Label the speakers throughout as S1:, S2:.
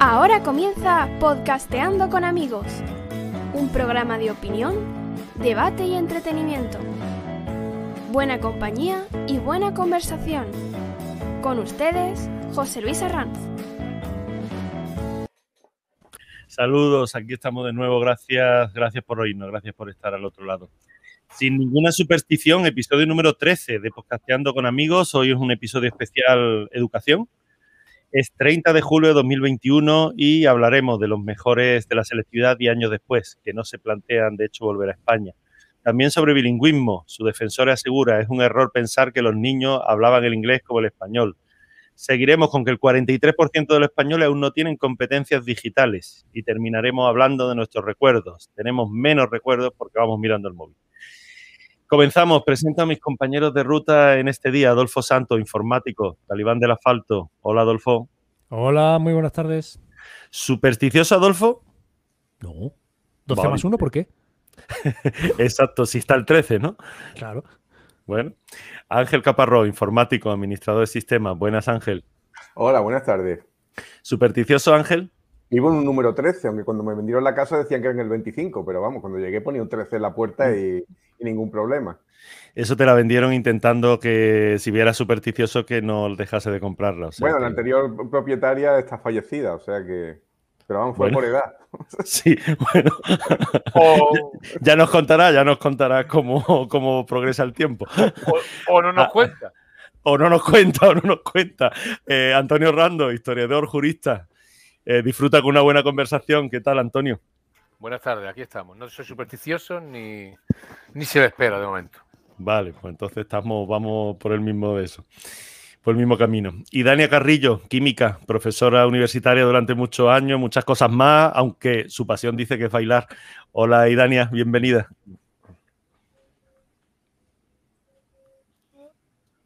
S1: Ahora comienza Podcasteando con amigos, un programa de opinión, debate y entretenimiento. Buena compañía y buena conversación. Con ustedes, José Luis Arranz.
S2: Saludos, aquí estamos de nuevo. Gracias, gracias por oírnos, gracias por estar al otro lado. Sin ninguna superstición, episodio número 13 de Podcasteando con amigos. Hoy es un episodio especial educación. Es 30 de julio de 2021 y hablaremos de los mejores de la selectividad y años después, que no se plantean, de hecho, volver a España. También sobre bilingüismo. Su defensor asegura, es un error pensar que los niños hablaban el inglés como el español. Seguiremos con que el 43% de los españoles aún no tienen competencias digitales y terminaremos hablando de nuestros recuerdos. Tenemos menos recuerdos porque vamos mirando el móvil. Comenzamos. Presento a mis compañeros de ruta en este día. Adolfo Santos, informático, talibán del asfalto. Hola, Adolfo.
S3: Hola, muy buenas tardes.
S2: ¿Supersticioso, Adolfo?
S3: No. 12 más 1, ¿por qué?
S2: Exacto, si está el 13, ¿no?
S3: Claro.
S2: Bueno. Ángel Caparró, informático, administrador de sistemas. Buenas, Ángel.
S4: Hola, buenas tardes.
S2: ¿Supersticioso, Ángel?
S4: Vivo en un número 13, aunque cuando me vendieron la casa decían que era en el 25, pero vamos, cuando llegué ponía un 13 en la puerta y, y ningún problema.
S2: Eso te la vendieron intentando que si viera supersticioso que no dejase de comprarla. o sea
S4: bueno,
S2: que-
S4: la anterior propietaria está fallecida, o sea que... Pero vamos, fue
S2: Bueno.
S4: por edad.
S2: Sí, bueno.
S5: O,
S2: Ya nos contará, ya nos contará cómo, cómo progresa el tiempo.
S5: o- o no nos
S2: Ah.
S5: cuenta.
S2: O no nos cuenta, o no nos cuenta. Eh, Antonio Rando, historiador, jurista. Eh, disfruta con una buena conversación. ¿Qué tal, Antonio?
S5: Buenas tardes, aquí estamos. No soy supersticioso ni, ni se me espera de momento.
S2: Vale, pues entonces estamos, vamos por el mismo de eso. Por el mismo camino. Y Dania Carrillo, química, profesora universitaria durante muchos años, muchas cosas más, aunque su pasión dice que es bailar. Hola, Idania, bienvenida.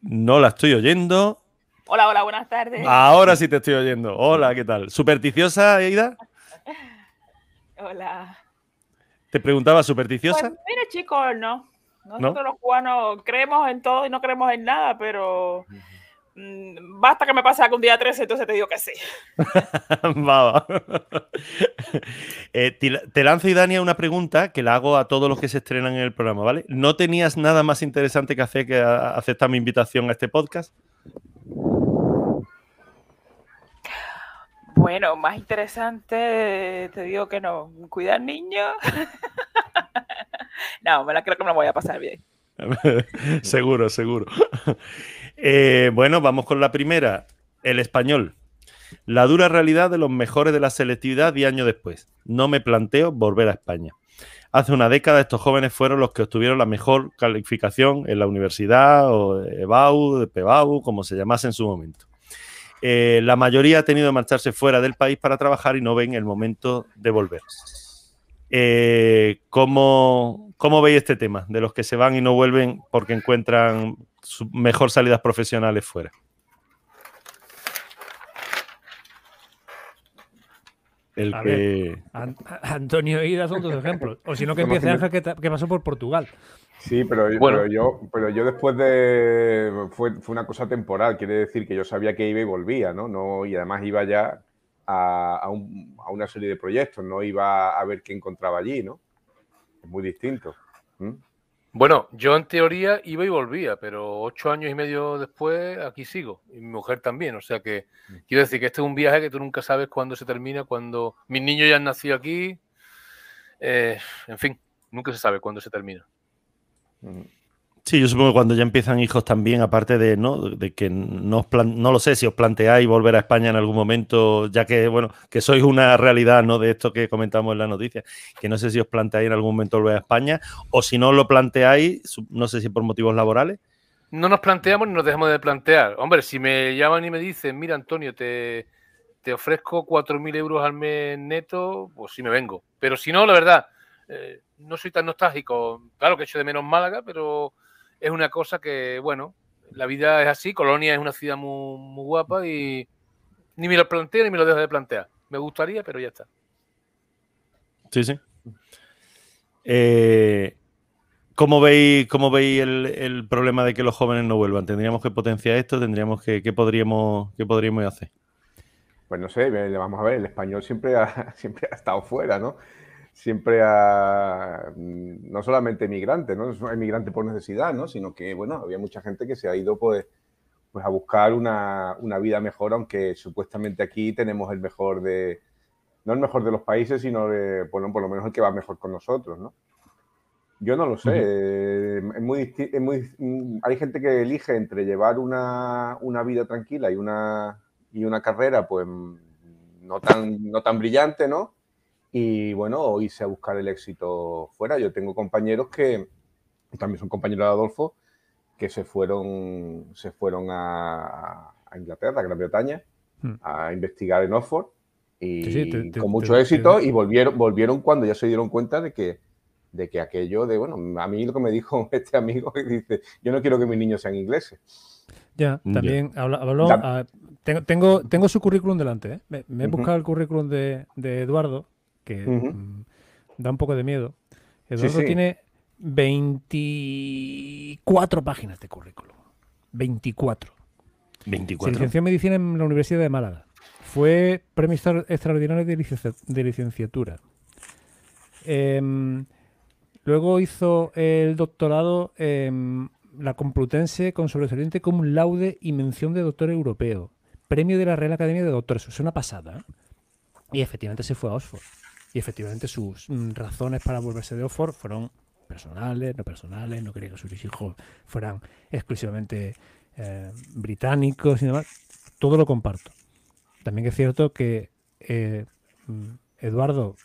S2: No la estoy oyendo.
S6: Hola, hola, buenas tardes.
S2: Ahora sí te estoy oyendo. Hola, ¿qué tal? ¿Supersticiosa, Ida?
S6: Hola.
S2: Te preguntaba,
S6: Pues
S2: ¿supersticiosa?
S6: mira, chicos, no. Nosotros los cubanos creemos en todo y no creemos en nada, pero mm, basta que me pase algún día 13, entonces te digo que sí.
S2: Va, va. Eh, te, te lanzo, Idania, una pregunta que la hago a todos los que se estrenan en el programa, ¿vale? ¿No tenías nada más interesante que hacer que aceptar mi invitación a este podcast?
S6: Bueno, más interesante, te digo que no. Cuidar niños. no, me la creo que me la voy a pasar bien.
S2: seguro, seguro. Eh, bueno, vamos con la primera. El español. La dura realidad de los mejores de la selectividad y años después. No me planteo volver a España. Hace una década estos jóvenes fueron los que obtuvieron la mejor calificación en la universidad o EBAU, PEBAU, como se llamase en su momento. Eh, la mayoría ha tenido que marcharse fuera del país para trabajar y no ven el momento de volver. Eh, ¿cómo, ¿Cómo veis este tema de los que se van y no vuelven porque encuentran mejor salidas profesionales fuera? El
S3: A
S2: que.
S3: An- Antonio Ida son dos ejemplos. O si no, que empiece Ángel, que pasó por Portugal.
S4: Sí, pero,
S5: Bueno.
S4: pero yo, pero yo después de... Fue, fue una cosa temporal, quiere decir que yo sabía que iba y volvía, ¿no? no y además iba ya a, a un- a una serie de proyectos, no iba a ver qué encontraba allí, ¿no? Es muy distinto. ¿Mm?
S5: Bueno, yo en teoría iba y volvía, pero ocho años y medio después aquí sigo. Y mi mujer también. O sea que quiero decir que este es un viaje que tú nunca sabes cuándo se termina, cuando mis niños ya han nacido aquí. Eh, en fin, nunca se sabe cuándo se termina.
S2: Sí, yo supongo que cuando ya empiezan hijos también, aparte de, ¿no? de que no, os plan- no lo sé si os planteáis volver a España en algún momento, ya que, bueno, que sois una realidad, ¿no? De esto que comentamos en la noticia, que no sé si os planteáis en algún momento volver a España, o si no lo planteáis, no sé si por motivos laborales.
S5: No nos planteamos ni nos dejamos de plantear. Hombre, si me llaman y me dicen, mira, Antonio, te, te ofrezco 4.000 euros al mes neto, pues sí me vengo. Pero si no, la verdad, eh, no soy tan nostálgico. Claro que echo de menos Málaga, pero es una cosa que, bueno, la vida es así. Colonia es una ciudad muy, muy guapa y ni me lo planteo ni me lo dejo de plantear. Me gustaría, pero ya está.
S2: Sí, sí. Eh, ¿Cómo veis, cómo veis el, el problema de que los jóvenes no vuelvan? ¿Tendríamos que potenciar esto? ¿Tendríamos que, qué podríamos, qué podríamos hacer?
S4: Pues no sé, vamos a ver, el español siempre ha, siempre ha estado fuera, ¿no? Siempre ha, mm, no solamente emigrante, ¿no? Es emigrante por necesidad, ¿no? Sino que, bueno, había mucha gente que se ha ido, pues, pues a buscar una, una vida mejor, aunque supuestamente aquí tenemos el mejor de, no el mejor de los países, sino de, bueno, por lo menos el que va mejor con nosotros, ¿no? Yo no lo sé. Eh, es muy, disti- es muy- mm, hay gente que elige entre llevar una, una vida tranquila y una, y una carrera, pues mm, no tan, no tan brillante, ¿no? Y bueno, o irse a buscar el éxito fuera. Yo tengo compañeros que también son compañeros de Adolfo que se fueron, se fueron a, a Inglaterra, a Gran Bretaña,
S3: Hmm.
S4: a investigar en Oxford y
S3: Sí, sí, te- te-
S4: con mucho
S3: te-
S4: éxito y volvieron, volvieron cuando ya se dieron cuenta de que, de que aquello de, bueno, a mí lo que me dijo este amigo, que dice, yo no quiero que mis niños sean ingleses.
S3: Ya,
S2: Ya.
S3: también.
S4: Da-
S3: ah, tengo, tengo, tengo su currículum delante. ¿eh? Me, me he buscado el currículum de, de Eduardo, que mm, da un poco de miedo. Eduardo
S4: sí.
S3: tiene 24 páginas de currículum. 24. Se
S2: 24.
S3: licenció en medicina en la Universidad de Málaga. Fue premio extra- extraordinario de, licencia- de licenciatura. Em, luego hizo el doctorado en la Complutense con sobresaliente cum laude y mención de doctor europeo. Premio de la Real Academia de Doctores. Es una pasada. ¿eh? Y efectivamente se fue a Oxford. Y efectivamente sus mm, razones para volverse de Oxford fueron personales, no personales, no quería que sus hijos fueran exclusivamente eh, británicos y demás. Todo lo comparto. También es cierto que eh, mm, Eduardo,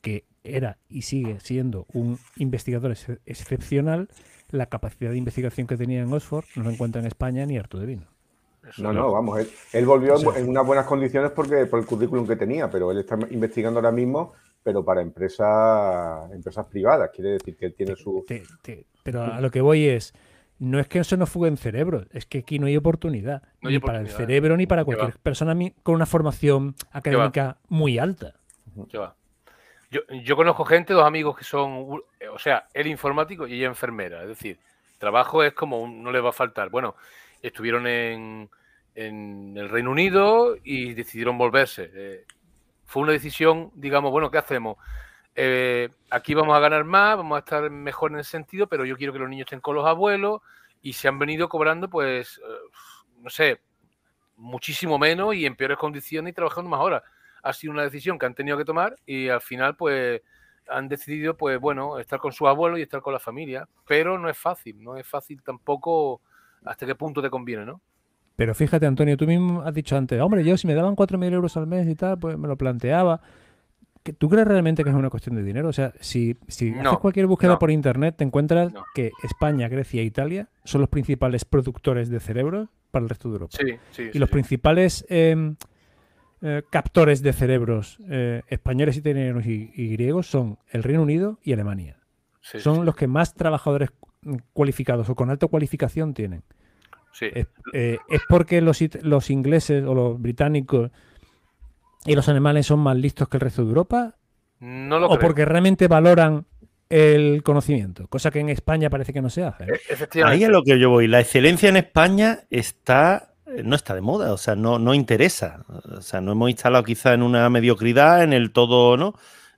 S3: que era y sigue siendo un investigador ex- excepcional, la capacidad de investigación que tenía en Oxford no lo encuentra en España ni harto de vino.
S5: Eso
S4: No,
S5: no.
S4: no, vamos, él, él volvió
S3: O sea-
S4: en unas buenas condiciones porque por el currículum que tenía, pero él está investigando ahora mismo, pero para empresas, empresas privadas. Quiere decir que él tiene su...
S3: Te- te- pero a lo que voy es, no es que eso no fuguen cerebros, es que aquí no hay oportunidad,
S5: No hay
S3: ni para el cerebro ni para
S5: ¿Qué
S3: cualquier persona con una formación académica muy alta.
S5: ¿Qué va? Yo, yo conozco gente, dos amigos que son, o sea, él informático y ella enfermera. Es decir, trabajo es como un- no les va a faltar. Bueno, estuvieron en, en el Reino Unido y decidieron volverse. Eh, fue una decisión, digamos, bueno, ¿qué hacemos? Eh, aquí vamos a ganar más, vamos a estar mejor en ese sentido, pero yo quiero que los niños estén con los abuelos y se han venido cobrando, pues, eh, no sé, muchísimo menos y en peores condiciones y trabajando más horas. Ha sido una decisión que han tenido que tomar y al final pues han decidido pues bueno estar con sus abuelos y estar con la familia. Pero no es fácil no es fácil tampoco hasta qué punto te conviene no
S3: Pero fíjate, Antonio, tú mismo has dicho antes, hombre, yo si me daban 4.000 euros al mes y tal, pues me lo planteaba. ¿Que- ¿Tú crees realmente que es una cuestión de dinero? O sea, si, si
S5: No,
S3: haces cualquier búsqueda
S5: no.
S3: por internet, te encuentras
S5: No.
S3: que España, Grecia e Italia son los principales productores de cerebros para el resto de Europa.
S5: sí sí
S3: y los principales eh, eh, captores de cerebros eh, españoles, italianos y, y griegos son el Reino Unido y Alemania. son los que más trabajadores cualificados o con alta cualificación tienen.
S5: Sí,
S3: Es, eh, ¿es porque los, ingleses o los británicos y los alemanes son más listos que el resto de Europa?
S5: no lo
S3: ¿O
S5: creo.
S3: porque realmente valoran el conocimiento? Cosa que en España parece que no se hace. ¿no?
S5: E-
S2: Ahí es lo que yo voy. La excelencia en España está no está de moda, o sea, no, no interesa. O sea, no hemos instalado quizá en una mediocridad, en el todo, ¿no?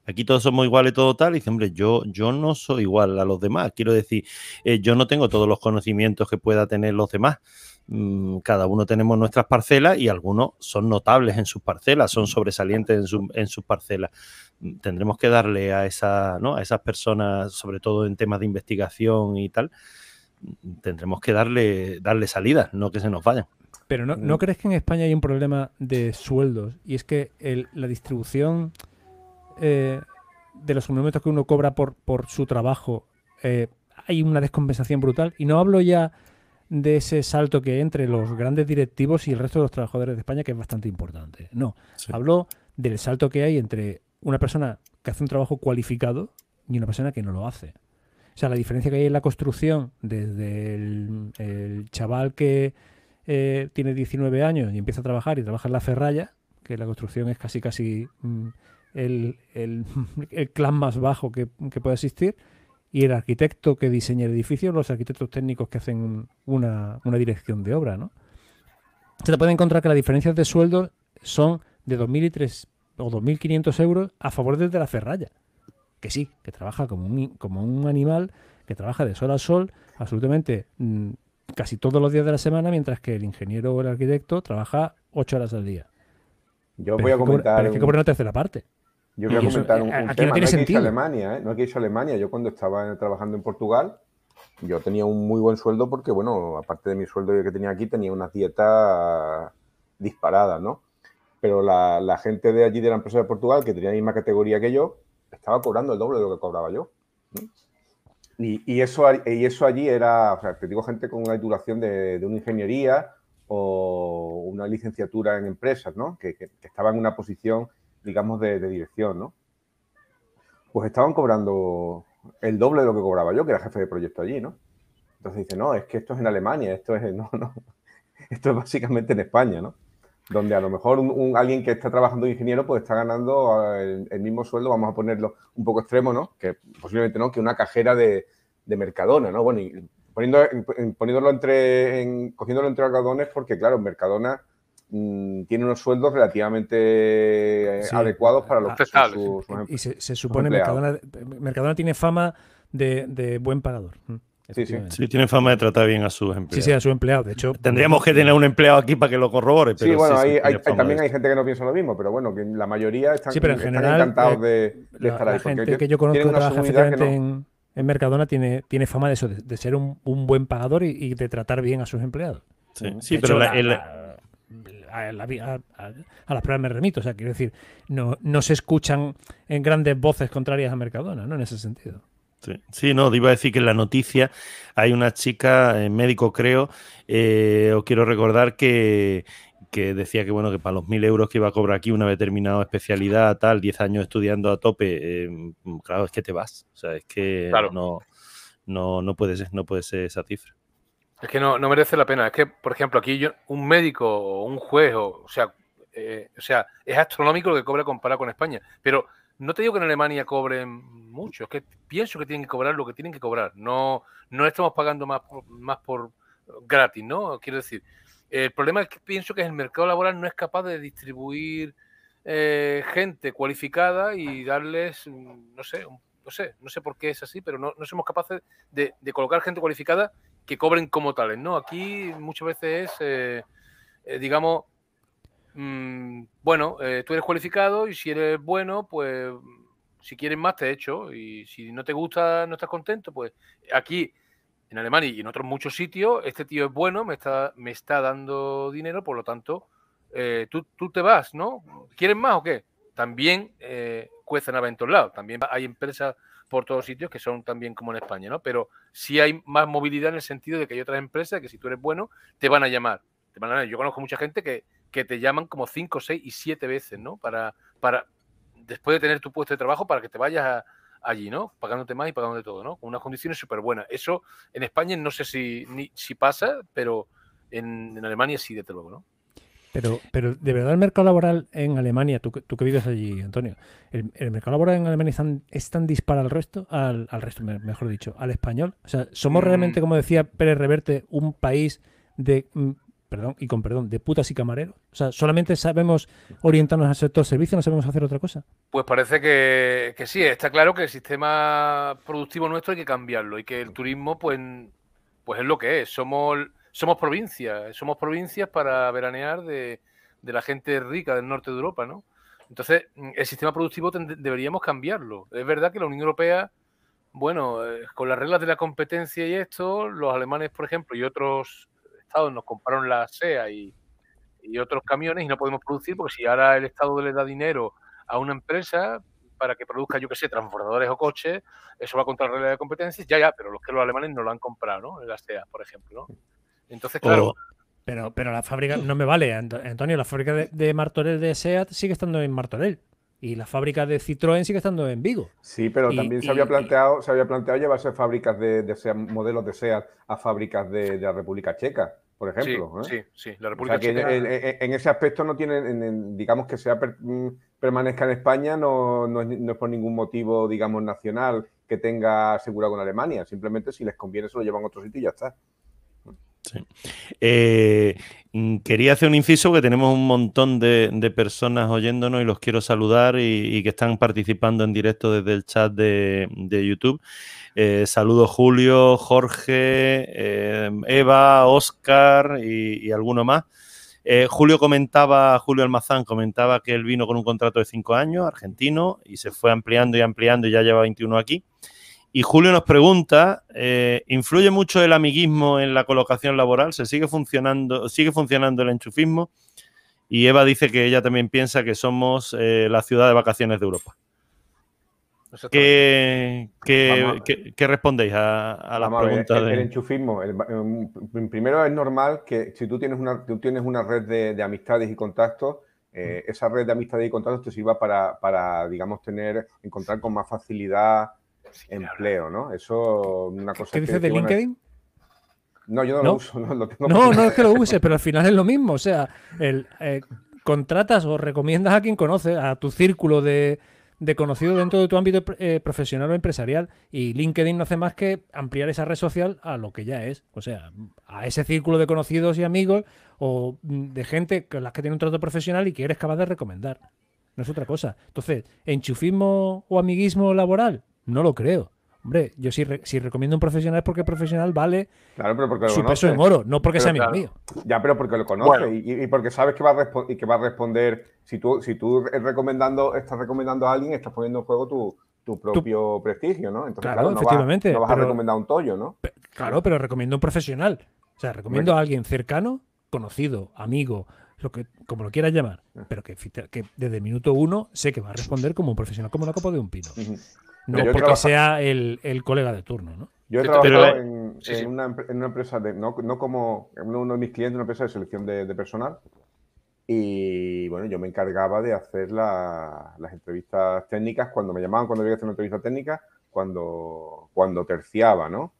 S2: Aquí todos somos iguales, todo tal. Y dice, hombre, yo, yo no soy igual a los demás. Quiero decir, eh, yo no tengo todos los conocimientos que pueda tener los demás. Mm, Cada uno tenemos nuestras parcelas y algunos son notables en sus parcelas, son sobresalientes en, su- en sus parcelas. Mm, Tendremos que darle a, esa, ¿no? a esas personas, sobre todo en temas de investigación y tal, mm, tendremos que darle, darle salida, no que se nos vayan.
S3: Pero ¿no, ¿no crees que en España hay un problema de sueldos? Y es que el- la distribución eh, de los monumentos que uno cobra por, por su trabajo, eh, hay una descompensación brutal. Y no hablo ya de ese salto que hay entre los grandes directivos y el resto de los trabajadores de España, que es bastante importante. No, hablo del salto que hay entre una persona que hace un trabajo cualificado y una persona que no lo hace. O sea, la diferencia que hay en la construcción desde el, el chaval que eh, tiene 19 años y empieza a trabajar y trabaja en la ferralla, que la construcción es casi casi mm, el, el- el clan más bajo que, que puede existir, y el arquitecto que diseña el edificio, los arquitectos técnicos que hacen una, una dirección de obra, ¿no? Se te puede encontrar que las diferencias de sueldo son de 2.000 y 3 o 2.500 euros a favor de la ferralla. Que sí, que trabaja como un, como un animal, que trabaja de sol a sol, absolutamente mm, casi todos los días de la semana, mientras que el ingeniero o el arquitecto trabaja 8 horas al día.
S4: Yo voy a comentar.
S3: Pero es que cobra una tercera parte.
S4: Yo voy a comentar un, un tema. No, tiene no Alemania, ¿eh? no hay que irse a Alemania. Yo cuando estaba trabajando en Portugal, yo tenía un muy buen sueldo porque, bueno, aparte de mi sueldo que tenía aquí, tenía una dieta disparada, ¿no? Pero la, la, gente de allí de la empresa de Portugal, que tenía la misma categoría que yo, estaba cobrando el doble de lo que cobraba yo. Y, y, eso, y eso allí era, o sea, te digo, gente con una titulación de, de una ingeniería o una licenciatura en empresas, ¿no? Que, que, que estaba en una posición, digamos, de, dirección, ¿no? Pues estaban cobrando el doble de lo que cobraba yo, que era jefe de proyecto allí, ¿no? Entonces dice, no, es que esto es en Alemania, esto es, no, no, esto es básicamente en España, ¿no? Donde a lo mejor un, alguien que está trabajando de ingeniero pues está ganando el, el, mismo sueldo, vamos a ponerlo un poco extremo, ¿no? Que posiblemente no, que una cajera de, de Mercadona, ¿no? Bueno, y poniendo, poniéndolo entre, en, cogiéndolo entre algodones porque, claro, Mercadona mmm, tiene unos sueldos relativamente sí, adecuados para los
S3: ah, sus, sus, Y se, se supone Mercadona, Mercadona tiene fama de, de buen pagador.
S2: Sí, sí. sí, tiene fama de tratar bien a sus empleados.
S3: Sí, sí, a sus empleados. De hecho,
S2: tendríamos que tener un empleado aquí para que lo corrobore. Pero
S4: sí, bueno,
S2: sí,
S4: hay, hay, hay, también hay gente que no piensa lo mismo, pero bueno, que la mayoría están,
S3: sí, pero en
S4: están
S3: general,
S4: encantados
S3: eh,
S4: de, de, estar
S3: la,
S4: ahí.
S3: La gente que yo conozco que trabaja efectivamente no... en, en, Mercadona tiene, tiene fama de eso, de, de ser un, un, buen pagador y, y, de tratar bien a sus empleados.
S2: Sí, sí pero la, el,
S3: a, la, a, a, las pruebas me remito. O sea, quiero decir, no, no se escuchan en grandes voces contrarias a Mercadona, ¿no? En ese sentido.
S2: Sí, sí, no, iba a decir que en la noticia hay una chica, eh, médico creo, eh, os quiero recordar que, que decía que bueno, que para los mil euros que iba a cobrar aquí una determinada especialidad, tal, 10 años estudiando a tope, eh, claro, es que te vas. O sea, es que claro. no, no, no, puede ser, no puede ser esa cifra.
S5: Es que no, no merece la pena. Es que, por ejemplo, aquí yo, un médico o un juez, o, o sea, eh, o sea, es astronómico lo que cobra comparado con España. Pero no te digo que en Alemania cobren mucho, es que pienso que tienen que cobrar lo que tienen que cobrar. No, no estamos pagando más por, más por gratis, ¿no? Quiero decir, el problema es que pienso que el mercado laboral no es capaz de distribuir eh, gente cualificada y darles, no sé, no sé, no sé por qué es así, pero no, no somos capaces de, colocar gente cualificada que cobren como tales, ¿no? Aquí muchas veces es, eh, eh, digamos, mmm, bueno, eh, tú eres cualificado y si eres bueno, pues si quieres más te echo y si no te gusta, no estás contento, pues aquí en Alemania y en otros muchos sitios, este tío es bueno, me está, me está dando dinero, por lo tanto, tú, tú, te vas, ¿no? ¿Quieres más o qué? También cuestan a en todos lados, también hay empresas por todos sitios que son también como en España, ¿no? Pero sí hay más movilidad en el sentido de que hay otras empresas que si tú eres bueno, te van a llamar. Te van a. Yo conozco mucha gente que, que te llaman como 5, 6 y 7 veces, ¿no? Para, para, después de tener tu puesto de trabajo, para que te vayas a, allí, ¿no? Pagándote más y pagándote todo, ¿no? Con unas condiciones súper buenas. Eso en España no sé si, ni, si pasa, pero en, en, Alemania sí, desde luego, ¿no?
S3: Pero, pero de verdad el mercado laboral en Alemania, tú, tú que vives allí, Antonio, el, el, mercado laboral en Alemania es tan, es tan dispara al resto, al, al, resto, mejor dicho, al español. O sea, somos mm. realmente, como decía Pérez Reverte, un país de mm, perdón, y con perdón, de putas y camareros? O sea, ¿solamente sabemos orientarnos al sector servicio, no sabemos hacer otra cosa?
S5: Pues parece que, que, sí, está claro que el sistema productivo nuestro hay que cambiarlo y que el turismo, pues, pues es lo que es. Somos, somos provincias, somos provincias para veranear de, de la gente rica del norte de Europa, ¿no? Entonces, el sistema productivo deberíamos cambiarlo. Es verdad que la Unión Europea, bueno, eh, con las reglas de la competencia y esto, los alemanes, por ejemplo, y otros Estado nos compraron la SEA y, y, otros camiones y no podemos producir porque si ahora el Estado le da dinero a una empresa para que produzca, yo qué sé, transbordadores o coches, eso va contra la regla de competencias, ya, ya, pero los que los alemanes no lo han comprado, ¿no? En la SEA, por ejemplo, ¿no? Entonces, claro...
S3: Pero, pero la fábrica, no me vale, Antonio, la fábrica de, de Martorell de SEAT sigue estando en Martorell y la fábrica de Citroën sigue estando en Vigo.
S4: Sí, pero
S3: y,
S4: también se, había planteado, y... se había planteado llevarse fábricas de, de SEAT, modelos de SEAT a fábricas de, de la República Checa por ejemplo.
S5: Sí, ¿eh? sí, sí, la República
S4: o sea, Checa... en, en, en, ese aspecto no tiene, en, digamos que sea per, mm, permanezca en España, no, no, es, no, es, por ningún motivo, digamos, nacional que tenga asegurado con Alemania. Simplemente si les conviene se lo llevan a otro sitio y ya está.
S2: Sí. Eh, mm, quería hacer un inciso que tenemos un montón de, personas oyéndonos y los quiero saludar y, que están participando en directo desde el chat de, YouTube. Eh, saludos Julio, Jorge, eh, Eva, Oscar y, y, alguno más. Julio comentaba, Julio Almazán comentaba que él vino con un contrato de cinco años, argentino, y se fue ampliando y ampliando y ya lleva 21 aquí. Y Julio nos pregunta, eh, ¿influye mucho el amiguismo en la colocación laboral? ¿Se sigue funcionando, sigue funcionando el enchufismo? Y Eva dice que ella también piensa que somos eh, la ciudad de vacaciones de Europa. ¿Qué, respondéis a, la pregunta?
S4: El, enchufismo, primero es normal que si tú tienes una, tienes una red de, amistades y contactos, eh, mm. esa red de amistades y contactos te sirva para, para, digamos, tener, encontrar con más facilidad empleo, ¿no? Eso una cosa
S3: ¿Qué dices de LinkedIn?
S4: No, yo no, lo uso. No,
S3: no, no es que lo use, pero al final es lo mismo. O sea, el, eh, contratas o recomiendas a quien conoce, a tu círculo de, de conocidos dentro de tu ámbito eh, profesional o empresarial. Y LinkedIn no hace más que ampliar esa red social a lo que ya es. O sea, a ese círculo de conocidos y amigos o de gente con las que tiene un trato profesional y que eres capaz de recomendar. No es otra cosa. Entonces, ¿enchufismo o amiguismo laboral? No lo creo. Hombre, yo si, si recomiendo un profesional es porque el profesional vale
S4: claro, pero porque
S3: su peso en oro, no porque sea amigo mío.
S4: Ya, pero porque lo conoce y, porque sabes que va, a y que va a responder. Si tú, si tú recomendando, estás recomendando a alguien, estás poniendo en juego tu, tu propio prestigio, ¿no?
S3: Entonces, claro, efectivamente.
S4: no vas a recomendar un tollo, ¿no?
S3: Claro, pero recomiendo un profesional. O sea, recomiendo a alguien cercano, conocido, amigo, lo que, como lo quieras llamar, ah. pero que, que desde el minuto uno sé que va a responder como un profesional, como la copa de un pino. No porque sea el, colega de turno, ¿no?
S4: Yo he trabajado en, una, empresa, de, no, como uno de mis clientes, una empresa de selección de, personal. Y bueno, yo me encargaba de hacer las entrevistas técnicas cuando me llamaban, cuando había que hacer una entrevista técnica, cuando, cuando terciaba, ¿no?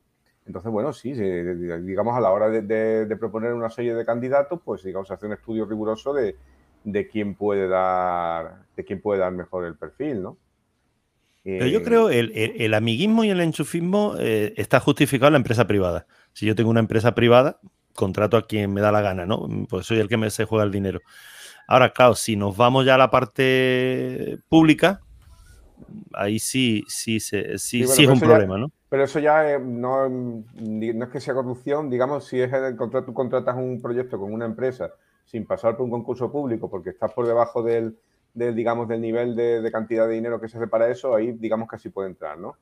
S4: Entonces, bueno, sí, digamos, a la hora de, proponer una serie de candidatos, pues digamos, hacer un estudio riguroso de, de quién puede dar, de quién puede dar mejor el perfil, ¿no?
S2: Pero yo creo el, el, amiguismo y el enchufismo eh, está justificado en la empresa privada. Si yo tengo una empresa privada, contrato a quien me da la gana, ¿no? Pues soy el que me se juega el dinero. Ahora, claro, si nos vamos ya a la parte pública, ahí sí, sí, sí, sí, es un problema, ¿no?
S4: Pero eso ya no, no, es que sea corrupción, digamos, si es el contrato, tú contratas un proyecto con una empresa sin pasar por un concurso público porque estás por debajo del, digamos, del nivel de, cantidad de dinero que se hace para eso, ahí digamos que así puede entrar, ¿no?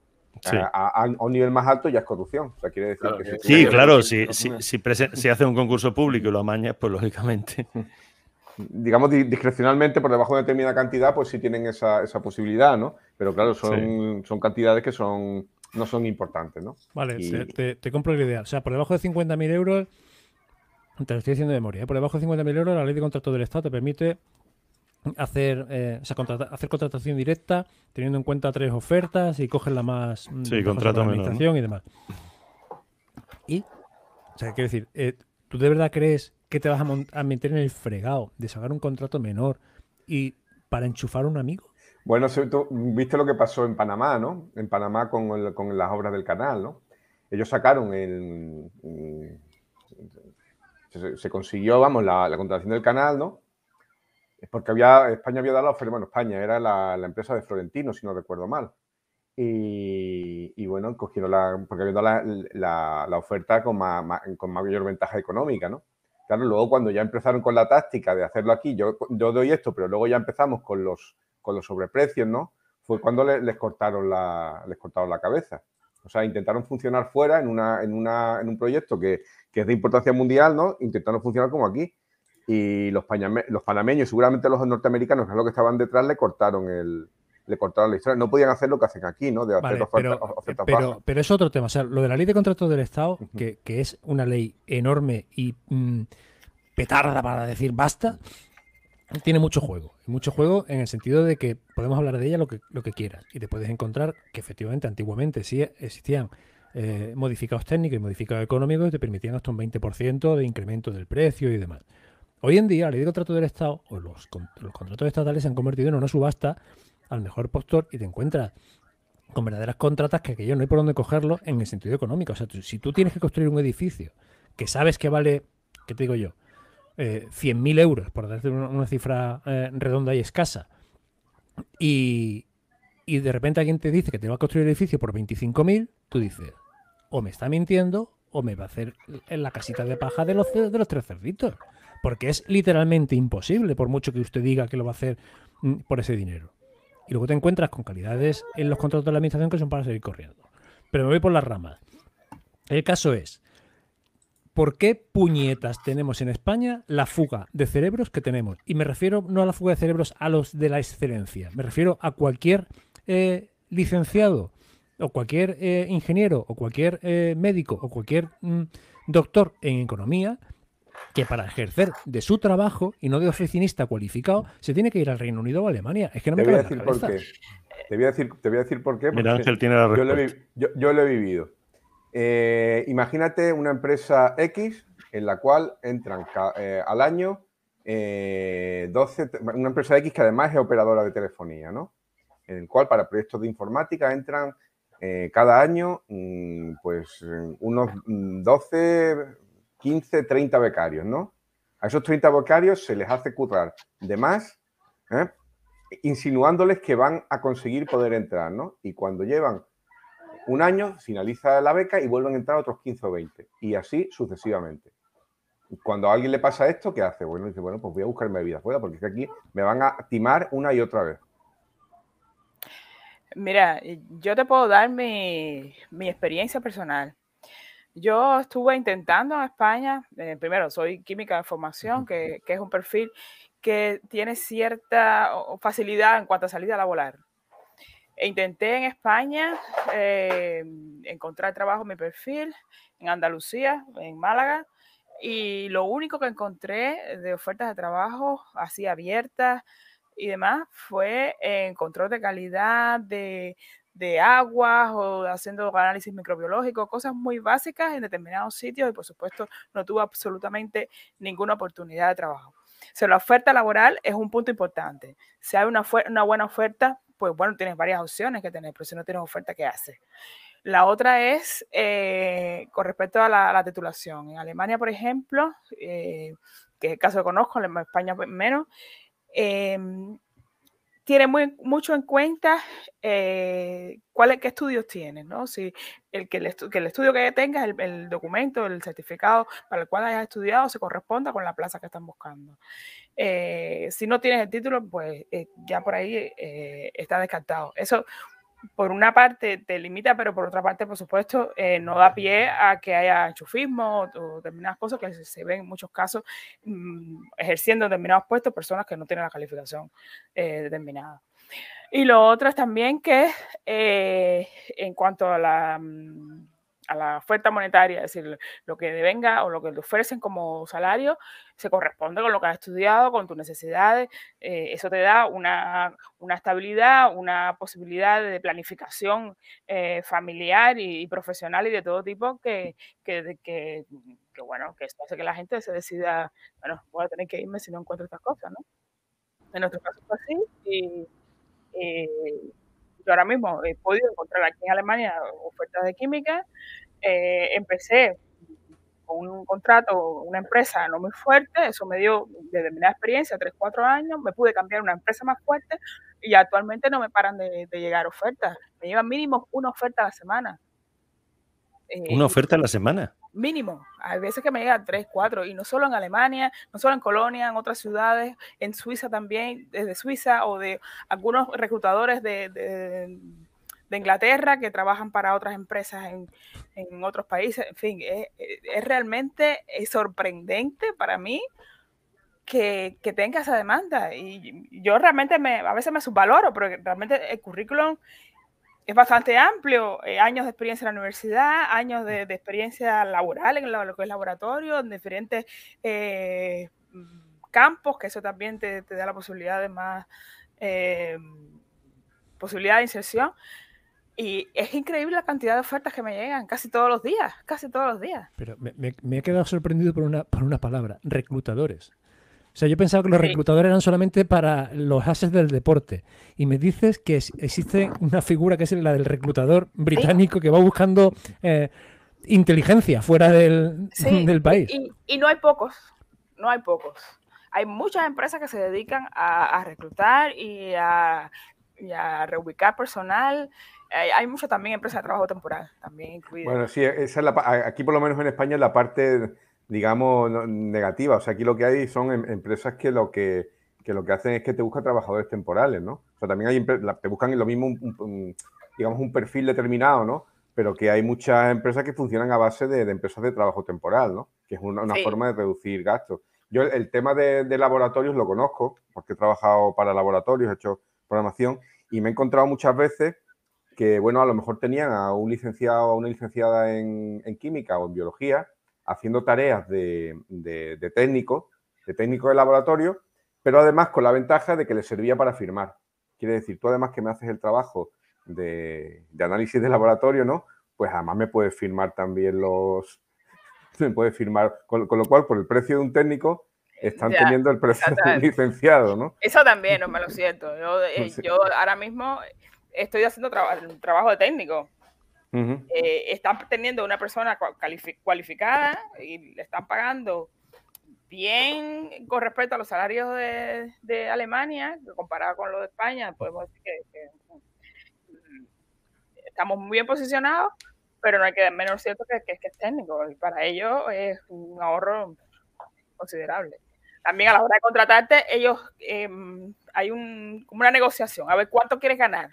S4: A, un nivel más alto ya es corrupción. O sea, quiere decir que
S2: sí, claro, si, si, hace un concurso público y lo amañas, pues lógicamente.
S4: Digamos, discrecionalmente, por debajo de determinada cantidad, pues sí tienen esa, posibilidad, ¿no? Pero claro, son, son cantidades que son no son importantes, ¿no?
S3: Vale, te, te, compro la idea. O sea, por debajo de 50.000 euros, te lo estoy diciendo de memoria, ¿eh? por debajo de 50.000 euros la ley de contrato del Estado te permite hacer, eh, hacer contratación directa teniendo en cuenta tres ofertas y coger la más
S2: mm, sí,
S3: y demás. Y, o sea, quiero decir, eh, ¿tú de verdad crees que te vas a, meter en el fregado de sacar un contrato menor y para enchufar a un amigo?
S4: Bueno, tú viste lo que pasó en Panamá, ¿no? En Panamá con, con las obras del canal, ¿no? Ellos sacaron el... Se, consiguió, vamos, la, la contratación del canal, ¿no? Porque había, España había dado la oferta, bueno, España era la, empresa de Florentino, si no recuerdo mal. Y, bueno, cogieron la, porque había dado la, la, oferta con, con mayor ventaja económica, ¿no? Claro, luego cuando ya empezaron con la táctica de hacerlo aquí, yo, yo doy esto, pero luego ya empezamos con los, con los sobreprecios, ¿no? Fue cuando les, cortaron la, les cortaron la cabeza. O sea, intentaron funcionar fuera en, una, en, una, en un proyecto que, que es de importancia mundial, ¿no? Intentaron funcionar como aquí y los, los panameños, seguramente los norteamericanos, que es lo que estaban detrás, le cortaron el, le cortaron la historia. No podían hacer lo que hacen aquí, ¿no? De hacer
S3: pero, pero, es otro tema. O sea, lo de la ley de contratos del Estado, que, es una ley enorme y mm, petarda para decir basta, tiene mucho juego. Mucho juego en el sentido de que podemos hablar de ella lo que, lo que quieras. Y te puedes encontrar que efectivamente antiguamente sí existían eh, modificados técnicos y modificados económicos que te permitían hasta un 20% de incremento del precio y demás. Hoy en día, la ley de contrato del Estado o los, contratos estatales se han convertido en una subasta al mejor postor y te encuentras con verdaderas contratas que aquello no hay por dónde cogerlo en el sentido económico. O sea, si tú tienes que construir un edificio que sabes que vale, ¿qué te digo yo? Eh, 100.000 euros, por darte una, cifra eh, redonda y escasa, y, y de repente alguien te dice que te va a construir el edificio por 25.000, tú dices, o me está mintiendo o me va a hacer en la casita de paja de los, de los tres cerditos. Porque es literalmente imposible, por mucho que usted diga que lo va a hacer mm, por ese dinero. Y luego te encuentras con calidades en los contratos de la administración que son para seguir corriendo. Pero me voy por las ramas. El caso es, ¿por qué puñetas tenemos en España la fuga de cerebros que tenemos? Y me refiero no a la fuga de cerebros a los de la excelencia, me refiero a cualquier eh, licenciado o cualquier eh, ingeniero o cualquier eh, médico o cualquier mm, doctor en economía que para ejercer de su trabajo y no de oficinista cualificado se tiene que ir al Reino Unido o a Alemania. Es que no me
S4: te voy a decir por qué. Te voy a decir, te voy a decir por qué. Mira, Ángel tiene la yo, lo he, yo, lo he vivido. Eh, imagínate una empresa X en la cual entran eh, al año 12, eh, una empresa X que además es operadora de telefonía, ¿no? En el cual para proyectos de informática entran cada año mm, pues unos 12, mm, 15, 30 becarios, ¿no? A esos 30 becarios se les hace currar de más, ¿eh? insinuándoles que van a conseguir poder entrar, ¿no? Y cuando llevan un año, finaliza la beca y vuelven a entrar otros 15 o 20. Y así sucesivamente. Cuando a alguien le pasa esto, ¿qué hace? Bueno, dice, bueno, pues voy a buscarme vida fuera, porque es que aquí me van a timar una y otra vez.
S6: Mira, yo te puedo dar mi, mi experiencia personal. Yo estuve intentando en España, eh, primero soy química de formación, que, es un perfil que tiene cierta facilidad en cuanto a salida laboral. E intenté en España eh, encontrar trabajo en mi perfil, en Andalucía, en Málaga, y lo único que encontré de ofertas de trabajo así abiertas y demás fue en control de calidad, de, de aguas o haciendo análisis microbiológico, cosas muy básicas en determinados sitios y por supuesto no tuvo absolutamente ninguna oportunidad de trabajo. O la oferta laboral es un punto importante. Si hay una, una buena oferta, pues bueno, tienes varias opciones que tener, pero si no tienes oferta, ¿qué haces? La otra es eh, con respecto a la, titulación. En Alemania, por ejemplo, eh, que es el caso que conozco, en España menos, eh, tiene muy, mucho en cuenta eh, cuál, qué estudios tienes, ¿no? Si el que el, estudio que tengas, el, documento, el certificado para el cual hayas estudiado se corresponda con la plaza que están buscando. Eh, si no tienes el título, pues eh, ya por ahí está descartado. Eso por una parte te limita, pero por otra parte, por supuesto, eh, no da pie a que haya enchufismo o, determinadas cosas que se, ven en muchos casos mm, ejerciendo determinados puestos personas que no tienen la calificación eh, determinada. Y lo otro es también que eh, en cuanto a la... Mm, a la oferta monetaria, es decir, lo que devenga o lo que te ofrecen como salario, se corresponde con lo que has estudiado, con tus necesidades. Eh, eso te da una, estabilidad, una posibilidad de planificación eh, familiar y, profesional y de todo tipo que, que, que, bueno, que esto hace que la gente se decida, bueno, voy a tener que irme si no encuentro estas cosas, ¿no? En nuestro caso fue así y, yo ahora mismo he podido encontrar aquí en Alemania ofertas de química. Eh, empecé con un contrato, una empresa no muy fuerte, eso me dio determinada experiencia, 3, 4 años, me pude cambiar a una empresa más fuerte y actualmente no me paran de, llegar ofertas. Me llevan mínimo una oferta a la semana.
S2: ¿Una eh, oferta a la semana?
S6: Mínimo. Hay veces que me llegan tres, cuatro, y no solo en Alemania, no solo en Colonia, en otras ciudades, en Suiza también, desde Suiza o de algunos reclutadores de, de, Inglaterra que trabajan para otras empresas en, en otros países. En fin, es, es realmente sorprendente para mí que, que, tenga esa demanda. Y yo realmente me, a veces me subvaloro, porque realmente el currículum es bastante amplio, eh, años de experiencia en la universidad, años de, experiencia laboral en lo, que es laboratorio, en diferentes eh, campos, que eso también te, da la posibilidad de más eh, posibilidad de inserción. Y es increíble la cantidad de ofertas que me llegan casi todos los días, casi todos los días.
S3: Pero me, he quedado sorprendido por una, por una palabra, reclutadores. O sea, yo pensaba que los reclutadores eran solamente para los ases del deporte. Y me dices que existe una figura que es la del reclutador británico que va buscando eh, inteligencia fuera del,
S6: Sí,
S3: del país.
S6: Y, y no hay pocos, no hay pocos. Hay muchas empresas que se dedican a, a reclutar y a, y a reubicar personal. Hay, hay muchas también empresas de trabajo temporal, también.
S4: Bueno, sí, esa es la, aquí por lo menos en España es la parte, digamos, negativa. O sea, aquí lo que hay son em- empresas que lo que, que lo que hacen es que te buscan trabajadores temporales, ¿no? O sea, también hay te buscan lo mismo, un- un- un- digamos, un perfil determinado, ¿no? Pero que hay muchas empresas que funcionan a base de, de empresas de trabajo temporal, ¿no? Que es una, una
S6: Sí.
S4: forma de reducir gastos. Yo el, el tema de, de laboratorios lo conozco, porque he trabajado para laboratorios, he hecho programación, y me he encontrado muchas veces que, bueno, a lo mejor tenían a un licenciado o una licenciada en, en química o en biología haciendo tareas de, de- de técnico, de técnico de laboratorio, pero además con la ventaja de que les servía para firmar. Quiere decir, tú además que me haces el trabajo de, de análisis de laboratorio, ¿no? Pues además me puedes firmar también los... Me puedes firmar, con, con lo cual por el precio de un técnico están
S6: Ya,
S4: teniendo el precio de un
S6: exactamente.
S4: licenciado, ¿no?
S6: Eso también, no me lo siento. Yo, eh, yo ahora mismo estoy haciendo traba- trabajo de técnico. Eh, están teniendo una persona cualificada y le están pagando bien con respecto a los salarios de, de Alemania, comparado con los de España, podemos decir que, que, mm, estamos muy bien posicionados, pero no hay que menos cierto que, que, que es técnico. Y para ellos es un ahorro considerable. También a la hora de contratarte, ellos em, hay un, como una negociación, a ver cuánto quieres ganar.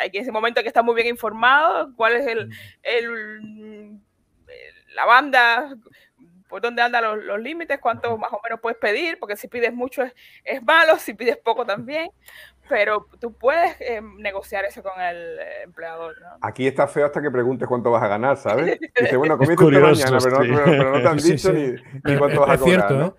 S6: Hay en ese momento hay que estar muy bien informado, cuál es el, el- la banda, por dónde andan los, los límites, cuánto más o menos puedes pedir, porque si pides mucho es, es malo, si pides poco también, pero tú puedes eh, negociar eso con el empleador. ¿no?
S4: Aquí está feo hasta que preguntes cuánto vas a ganar, ¿sabes? Dice, bueno,
S2: curioso,
S4: mañana, pero no, pero- pero no te han dicho
S3: sí.
S4: ni, ni cuánto vas a
S3: es
S4: cobrar,
S3: cierto,
S4: ¿no?
S3: ¿eh?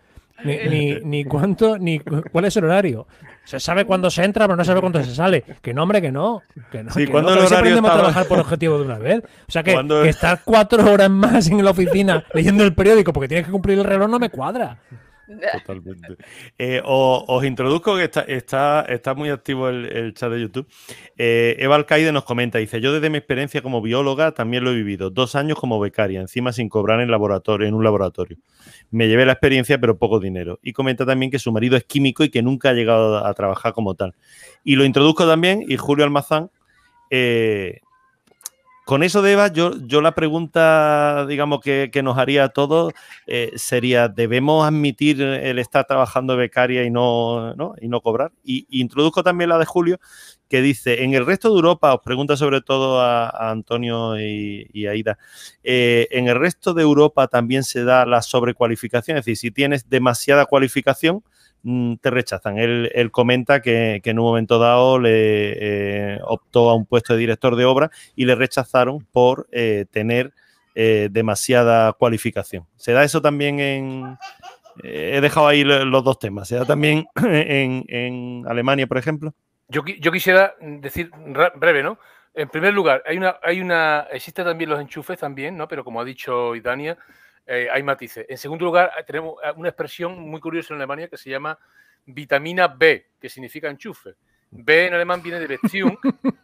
S3: Ni, ni, ni cuánto, ni cu- cuál es el horario. Se sabe cuándo se entra, pero no sabe cuándo se sale. Que no, hombre, que no. Que no,
S2: Sí,
S3: que
S2: ¿cuándo
S3: no,
S2: el
S3: a
S2: horario
S3: aprendemos a
S2: estaba?
S3: trabajar por objetivo de una vez. O sea, que,
S2: ¿Cuándo-
S3: que estar cuatro horas más en la oficina leyendo el periódico porque tienes que cumplir el reloj no me cuadra.
S2: Totalmente. Eh, os introduzco que está, está, está muy activo el, el chat de YouTube. Eh, Eva Alcaide nos comenta, dice, yo desde mi experiencia como bióloga también lo he vivido, dos años como becaria, encima sin cobrar en, laboratorio, en un laboratorio. Me llevé la experiencia, pero poco dinero. Y comenta también que su marido es químico y que nunca ha llegado a trabajar como tal. Y lo introduzco también, y Julio Almazán, eh, con eso de Eva, yo, yo la pregunta, digamos, que, que nos haría a todos eh, sería, ¿debemos admitir el estar trabajando becaria y no, ¿no? y no cobrar? Y, introduzco también la de Julio, que dice, en el resto de Europa, os pregunta sobre todo a, Antonio y, y a Ida, eh, ¿en el resto de Europa también se da la sobrecualificación? Es decir, si tienes demasiada cualificación, te rechazan. Él, él comenta que, que en un momento dado le eh, optó a un puesto de director de obra y le rechazaron por eh, tener eh, demasiada cualificación. ¿Se da eso también en... he dejado ahí lo- los dos temas. ¿Se da también en, en Alemania, por ejemplo?
S5: Yo, yo quisiera decir breve, ¿no? En primer lugar, hay una, hay una, existen también los enchufes también, ¿no? Pero como ha dicho Idania, eh, hay matices. En segundo lugar, eh, tenemos eh, una expresión muy curiosa en Alemania que se llama vitamina B, que significa enchufe. B en alemán viene de Beziehung.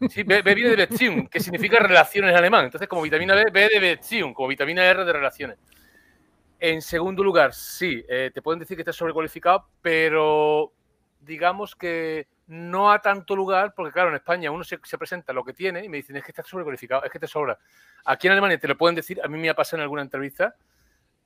S5: Sí, B, B viene de Beziehung, que significa relaciones en alemán. Entonces, como vitamina B, B de Beziehung, como vitamina R de relaciones. En segundo lugar, sí, eh, te pueden decir que estás sobrecualificado, pero digamos que no a tanto lugar, porque claro, en España uno se, se presenta lo que tiene y me dicen, es que estás sobrecualificado, es que te sobra. Aquí en Alemania te lo pueden decir, a mí me ha pasado en alguna entrevista,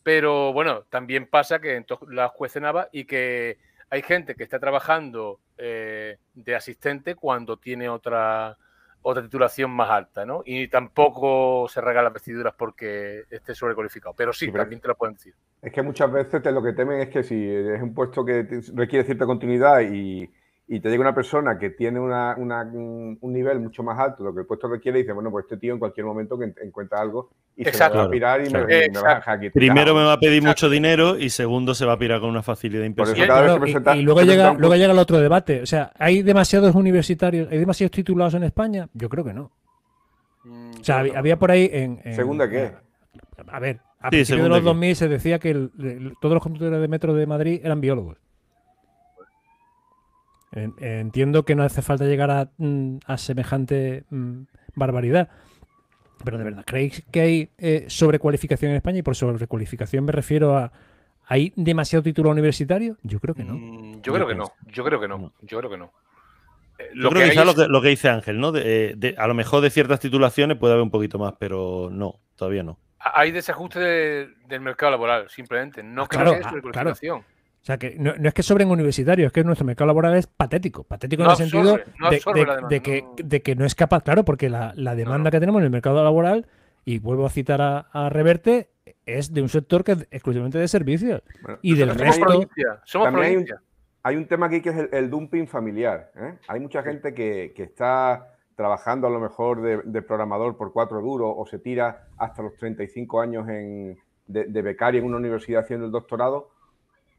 S5: pero bueno, también pasa que en la juez Nava y que hay gente que está trabajando eh, de asistente cuando tiene otra, otra titulación más alta, ¿no? Y tampoco se regala vestiduras porque esté sobrecualificado, pero sí,
S4: Sí, pero-
S5: también te lo pueden decir.
S4: Es que muchas veces te- lo que temen es que si es un puesto que te- requiere cierta continuidad y, y te llega una persona que tiene una- una- un nivel mucho más alto de lo que el puesto requiere, y dice, bueno, pues este tío en cualquier momento que en- encuentra algo y
S5: Exacto.
S4: va a pirar y me-
S2: Claro.
S4: y me, va a aquí.
S2: Primero me va a pedir mucho dinero y segundo se va a pirar con una facilidad impresionante.
S3: y- luego llega,
S4: un
S3: luego llega el otro debate. O sea, ¿hay demasiados universitarios, hay demasiados titulados en España? Yo creo que no.
S5: Mm,
S3: O sea, había, por ahí en, en-
S4: ¿Segunda qué?
S3: A ver, A
S2: Sí,
S3: principios de los
S2: de qué.
S3: 2000 se decía que el- el- todos los conductores de metro de Madrid eran biólogos. En- Entiendo que no hace falta llegar a, mm, a semejante mm, barbaridad. Pero de verdad, ¿creéis que hay eh, sobrecualificación en España? Y por sobrecualificación me refiero a. ¿Hay demasiado título universitario? Yo creo que no.
S5: Mm, Yo creo que no, yo creo que no, yo creo que no. Eh,
S2: Yo
S5: Lo
S2: creo
S5: que
S2: que lo que, lo que dice Ángel, ¿no? De, eh, de- a lo mejor de ciertas titulaciones puede haber un poquito más, pero no, todavía no.
S5: hay desajuste de- del mercado laboral, simplemente. No
S3: Ah,
S5: que
S3: claro,
S5: no haya
S3: ah,
S5: sobrecualificación.
S3: O sea, que no, no es que sobren universitarios, es que nuestro mercado laboral es patético. Patético
S5: No
S3: en el sentido
S5: no
S3: de,
S5: absorbe
S3: de-
S5: la demanda,
S3: de que,
S5: no.
S3: de que no es capaz, claro, porque la, la demanda
S5: no.
S3: que tenemos en el mercado laboral, y vuelvo a citar a, a Reverte, es de un sector que es exclusivamente de servicios.
S4: Bueno,
S3: Y del
S4: hay-
S3: resto,
S5: Provincia, somos
S4: también hay un-
S5: provincia.
S4: Hay un tema aquí que es el, el dumping familiar. ¿eh? Hay mucha gente que, que está trabajando a lo mejor de, de programador por cuatro duros o se tira hasta los 35 años en, de, de becario en una universidad haciendo el doctorado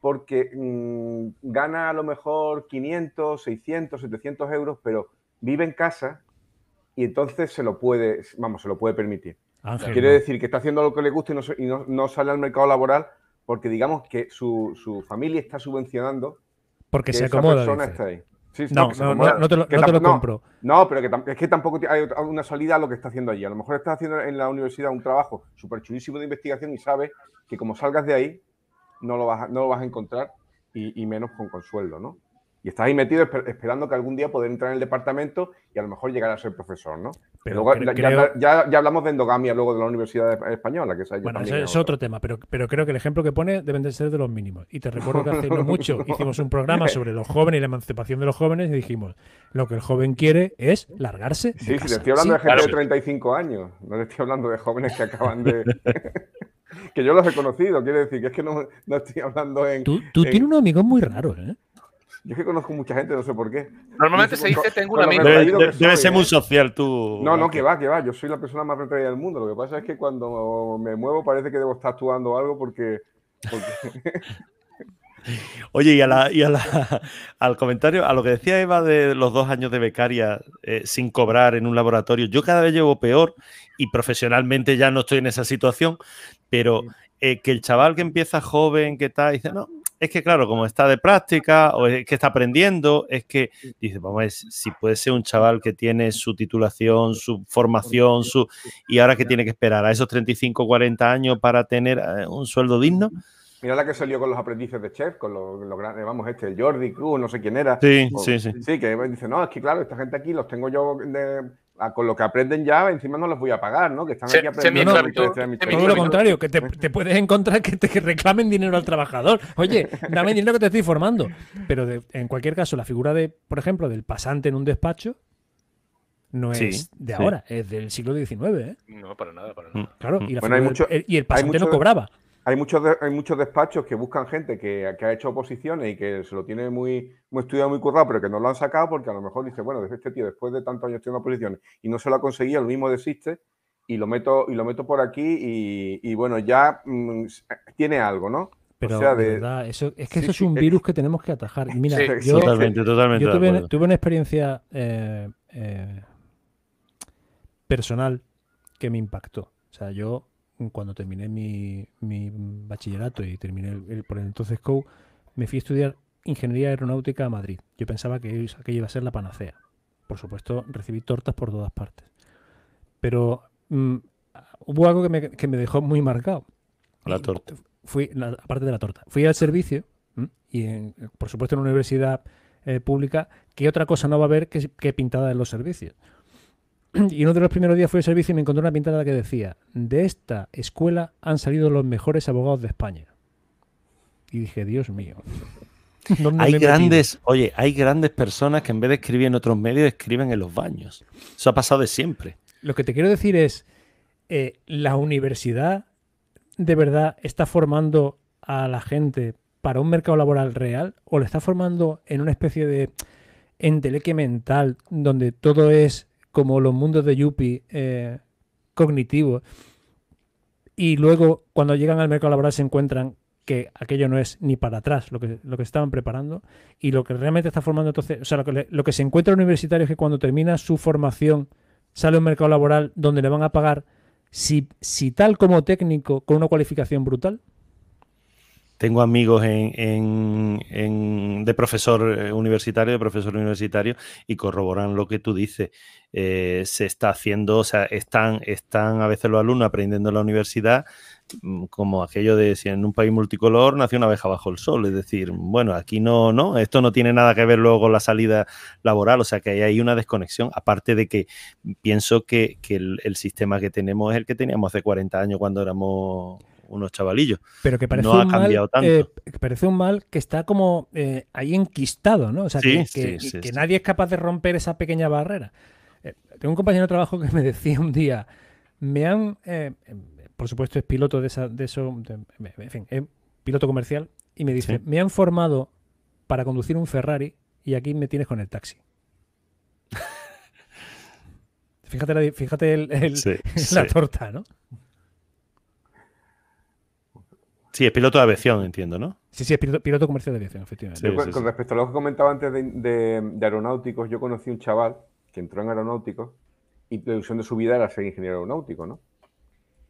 S4: porque mm, gana a lo mejor 500, 600, 700 euros, pero vive en casa y entonces se lo puede, vamos, se lo puede permitir.
S3: Ángel,
S4: Quiere decir que está haciendo lo que le gusta y no, y no- no sale al mercado laboral porque digamos que su, su familia está subvencionando
S3: porque
S4: que
S3: se
S4: esa
S3: acomoda.
S4: persona
S3: dice.
S4: está ahí. Sí,
S3: No, no, no, no te lo, te compro.
S4: No, pero que es que tampoco hay una salida a lo que está haciendo allí. A lo mejor estás haciendo en la universidad un trabajo súper chulísimo de investigación y sabes que como salgas de ahí, no lo vas a, no lo vas a encontrar y, y menos con, con sueldo, ¿no? Y estás ahí metido esper- esperando que algún día poder entrar en el departamento y a lo mejor llegar a ser profesor, ¿no?
S3: Pero
S4: Luego, ya, ya- ya hablamos de endogamia luego de la Universidad Española, que ya
S3: Bueno, ese es otro tema, pero, pero creo que el ejemplo que pone deben de ser de los mínimos. Y te recuerdo que hace no mucho hicimos un programa sobre los jóvenes y la emancipación de los jóvenes y dijimos, lo que el joven quiere es largarse. de
S4: Sí, sí, te estoy hablando de gente
S5: claro.
S4: de 35 años, no le estoy hablando de jóvenes que acaban de... que yo los he conocido, quiere decir que es que no, no estoy hablando en...
S3: Tú, tú
S4: en-
S3: tienes unos amigos muy raros, ¿eh?
S4: Yo es que conozco mucha gente, no sé por qué.
S5: Normalmente se dice tengo un
S4: lo
S5: amigo.
S2: Debe, debe
S4: soy,
S2: ser
S4: ¿eh?
S2: muy social tú.
S4: No, no, que va, que va. Yo soy la persona más retraída del mundo. Lo que pasa es que cuando me muevo parece que debo estar actuando algo porque... porque-
S2: Oye, y, a la, y a la- al comentario, a lo que decía Eva de los dos años de becaria eh, sin cobrar en un laboratorio, yo cada vez llevo peor y profesionalmente ya no estoy en esa situación, pero eh, que el chaval que empieza joven, que está, dice, no, es que claro, como está de práctica o es que está aprendiendo, es que dice, vamos a ver, si puede ser un chaval que tiene su titulación, su formación, su y ahora que tiene que esperar a esos 35, 40 años para tener eh, un sueldo digno.
S4: Mira la que salió con los aprendices de chef, con los, los grandes, vamos, este, el Jordi Cruz, no sé quién era.
S2: Sí,
S4: O-
S2: sí, sí.
S4: Sí, que dice, no, es que claro, esta gente aquí los tengo yo de- con lo que aprenden ya, encima no les voy a pagar, ¿no? Que están
S5: Se-
S4: aquí aprendiendo. Semi-
S5: semi-
S3: Todo lo contrario, que te, te puedes encontrar que te reclamen dinero al trabajador. Oye, dame dinero que te estoy formando. Pero de- en cualquier caso, la figura de, por ejemplo, del pasante en un despacho no es
S2: Sí,
S3: de
S2: sí.
S3: ahora, es del siglo XIX. ¿eh?
S5: No, para nada, para
S2: Mm.
S5: nada.
S3: Claro, y, la
S4: Bueno, hay
S3: figura
S4: mucho-
S3: del- el- y el pasante
S4: mucho
S3: no cobraba.
S4: Hay muchos, de- hay muchos despachos que buscan gente que, que ha hecho oposiciones y que se lo tiene muy, muy estudiado, muy currado, pero que no lo han sacado porque a lo mejor dice, bueno, este tío después de tantos años estudiando oposiciones y no se lo ha conseguido, el mismo desiste y lo meto, y lo meto por aquí y, y bueno, ya mm, tiene algo, ¿no?
S3: Pero
S4: sea,
S3: de
S4: de-
S3: verdad, eso, es que
S4: sí,
S3: eso es
S4: sí,
S3: un
S4: es-
S3: virus que tenemos que atajar. Y mira,
S5: Sí,
S3: yo,
S2: totalmente, totalmente.
S3: yo tuve una experiencia eh, eh, personal que me impactó. O sea, yo cuando terminé mi, mi bachillerato y terminé el, el- por el entonces COU, me fui a estudiar ingeniería aeronáutica a Madrid. Yo pensaba que aquello iba a ser la panacea. Por supuesto, recibí tortas por todas partes. Pero mm, hubo algo que me, que me dejó muy marcado.
S2: La torta.
S3: Fui, la- aparte de la torta, fui al servicio ¿m? y, en- por supuesto, en una universidad eh, pública, ¿qué otra cosa no va a haber que, que pintada en los servicios? Y uno de los primeros días fui al servicio y me encontré una pintada que decía, de esta escuela han salido los mejores abogados de España. Y dije, Dios mío. ¿dónde me
S2: Hay
S3: he metido?".
S2: grandes, oye, hay grandes personas que en vez de escribir en otros medios, escriben en los baños. Eso ha pasado de siempre.
S3: Lo que te quiero decir es, eh, ¿la universidad de verdad está formando a la gente para un mercado laboral real o le está formando en una especie de enteleque mental donde todo es como los mundos de Yuppie eh, cognitivo y luego cuando llegan al mercado laboral se encuentran que aquello no es ni para atrás lo que, lo que estaban preparando y lo que realmente está formando entonces, o sea, lo que, lo que se encuentra el universitario es que cuando termina su formación sale a un mercado laboral donde le van a pagar si, si tal como técnico con una cualificación brutal.
S2: Tengo amigos en, de profesor eh, universitario, de profesor universitario, y corroboran lo que tú dices. Eh, se está haciendo, o sea, están, están a veces los alumnos aprendiendo en la universidad mm, como aquello de si en un país multicolor nació una abeja bajo el sol. Es decir, bueno, aquí no, no, esto no tiene nada que ver luego con la salida laboral, o sea que hay una desconexión, aparte de que pienso que, el, el sistema que tenemos es el que teníamos hace 40 años cuando éramos unos chavalillos.
S3: Pero que parece, un, mal, eh, parece un mal que está como eh, ahí enquistado, ¿no? O sea, que, nadie es capaz de romper esa pequeña barrera. Eh, tengo un compañero de trabajo que me decía un día, me han, por supuesto es piloto de, esa, de eso, en fin, es piloto comercial, y me dice, me han formado para conducir un Ferrari y aquí me tienes con el taxi. fíjate la, fíjate el, la torta, ¿no?
S2: Sí, es piloto de aviación, entiendo, ¿no?
S3: Sí, sí, es piloto, comercial de aviación, efectivamente.
S4: con, respecto a lo que comentaba antes de, aeronáuticos, yo conocí un chaval que entró en aeronáuticos y la ilusión de su vida era ser ingeniero aeronáutico, ¿no?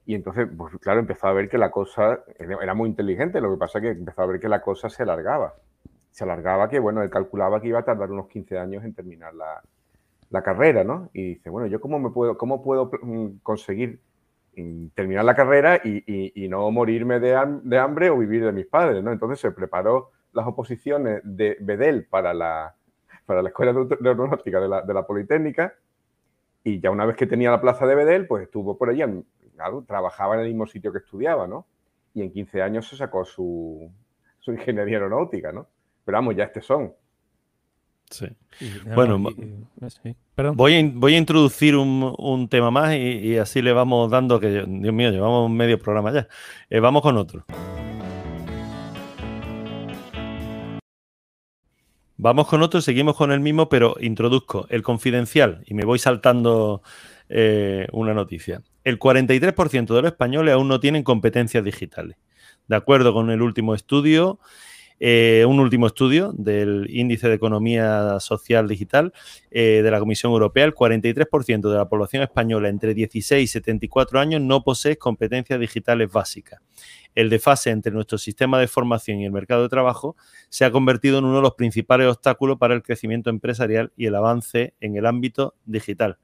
S4: Y entonces, pues claro, empezó a ver que la cosa era muy inteligente, lo que pasa es que empezó a ver que la cosa se alargaba. Se alargaba que, bueno, él calculaba que iba a tardar unos 15 años en terminar la, la carrera, ¿no? Y dice, bueno, ¿yo cómo, me puedo, cómo puedo mm, conseguir terminar la carrera y, no morirme de, hambre o vivir de mis padres, ¿no? Entonces se preparó las oposiciones de Bedel para la, para la Escuela de Aeronáutica de la, de la Politécnica y ya una vez que tenía la plaza de Bedel, pues estuvo por allí, trabajaba en el mismo sitio que estudiaba, ¿no? Y en 15 años se sacó su, su ingeniería aeronáutica, ¿no? Pero vamos, ya este son.
S2: Sí. bueno, Voy, a, voy a introducir un, tema más y, así le vamos dando, que Dios mío, llevamos medio programa ya. Eh, vamos con otro. Vamos con otro, seguimos con el mismo, pero introduzco el confidencial y me voy saltando eh, una noticia. El 43% de los españoles aún no tienen competencias digitales. De acuerdo con el último estudio, eh, un último estudio del Índice de Economía Social Digital eh, de la Comisión Europea, el 43% de la población española entre 16 y 74 años no posee competencias digitales básicas. El desfase entre nuestro sistema de formación y el mercado de trabajo se ha convertido en uno de los principales obstáculos para el crecimiento empresarial y el avance en el ámbito digital.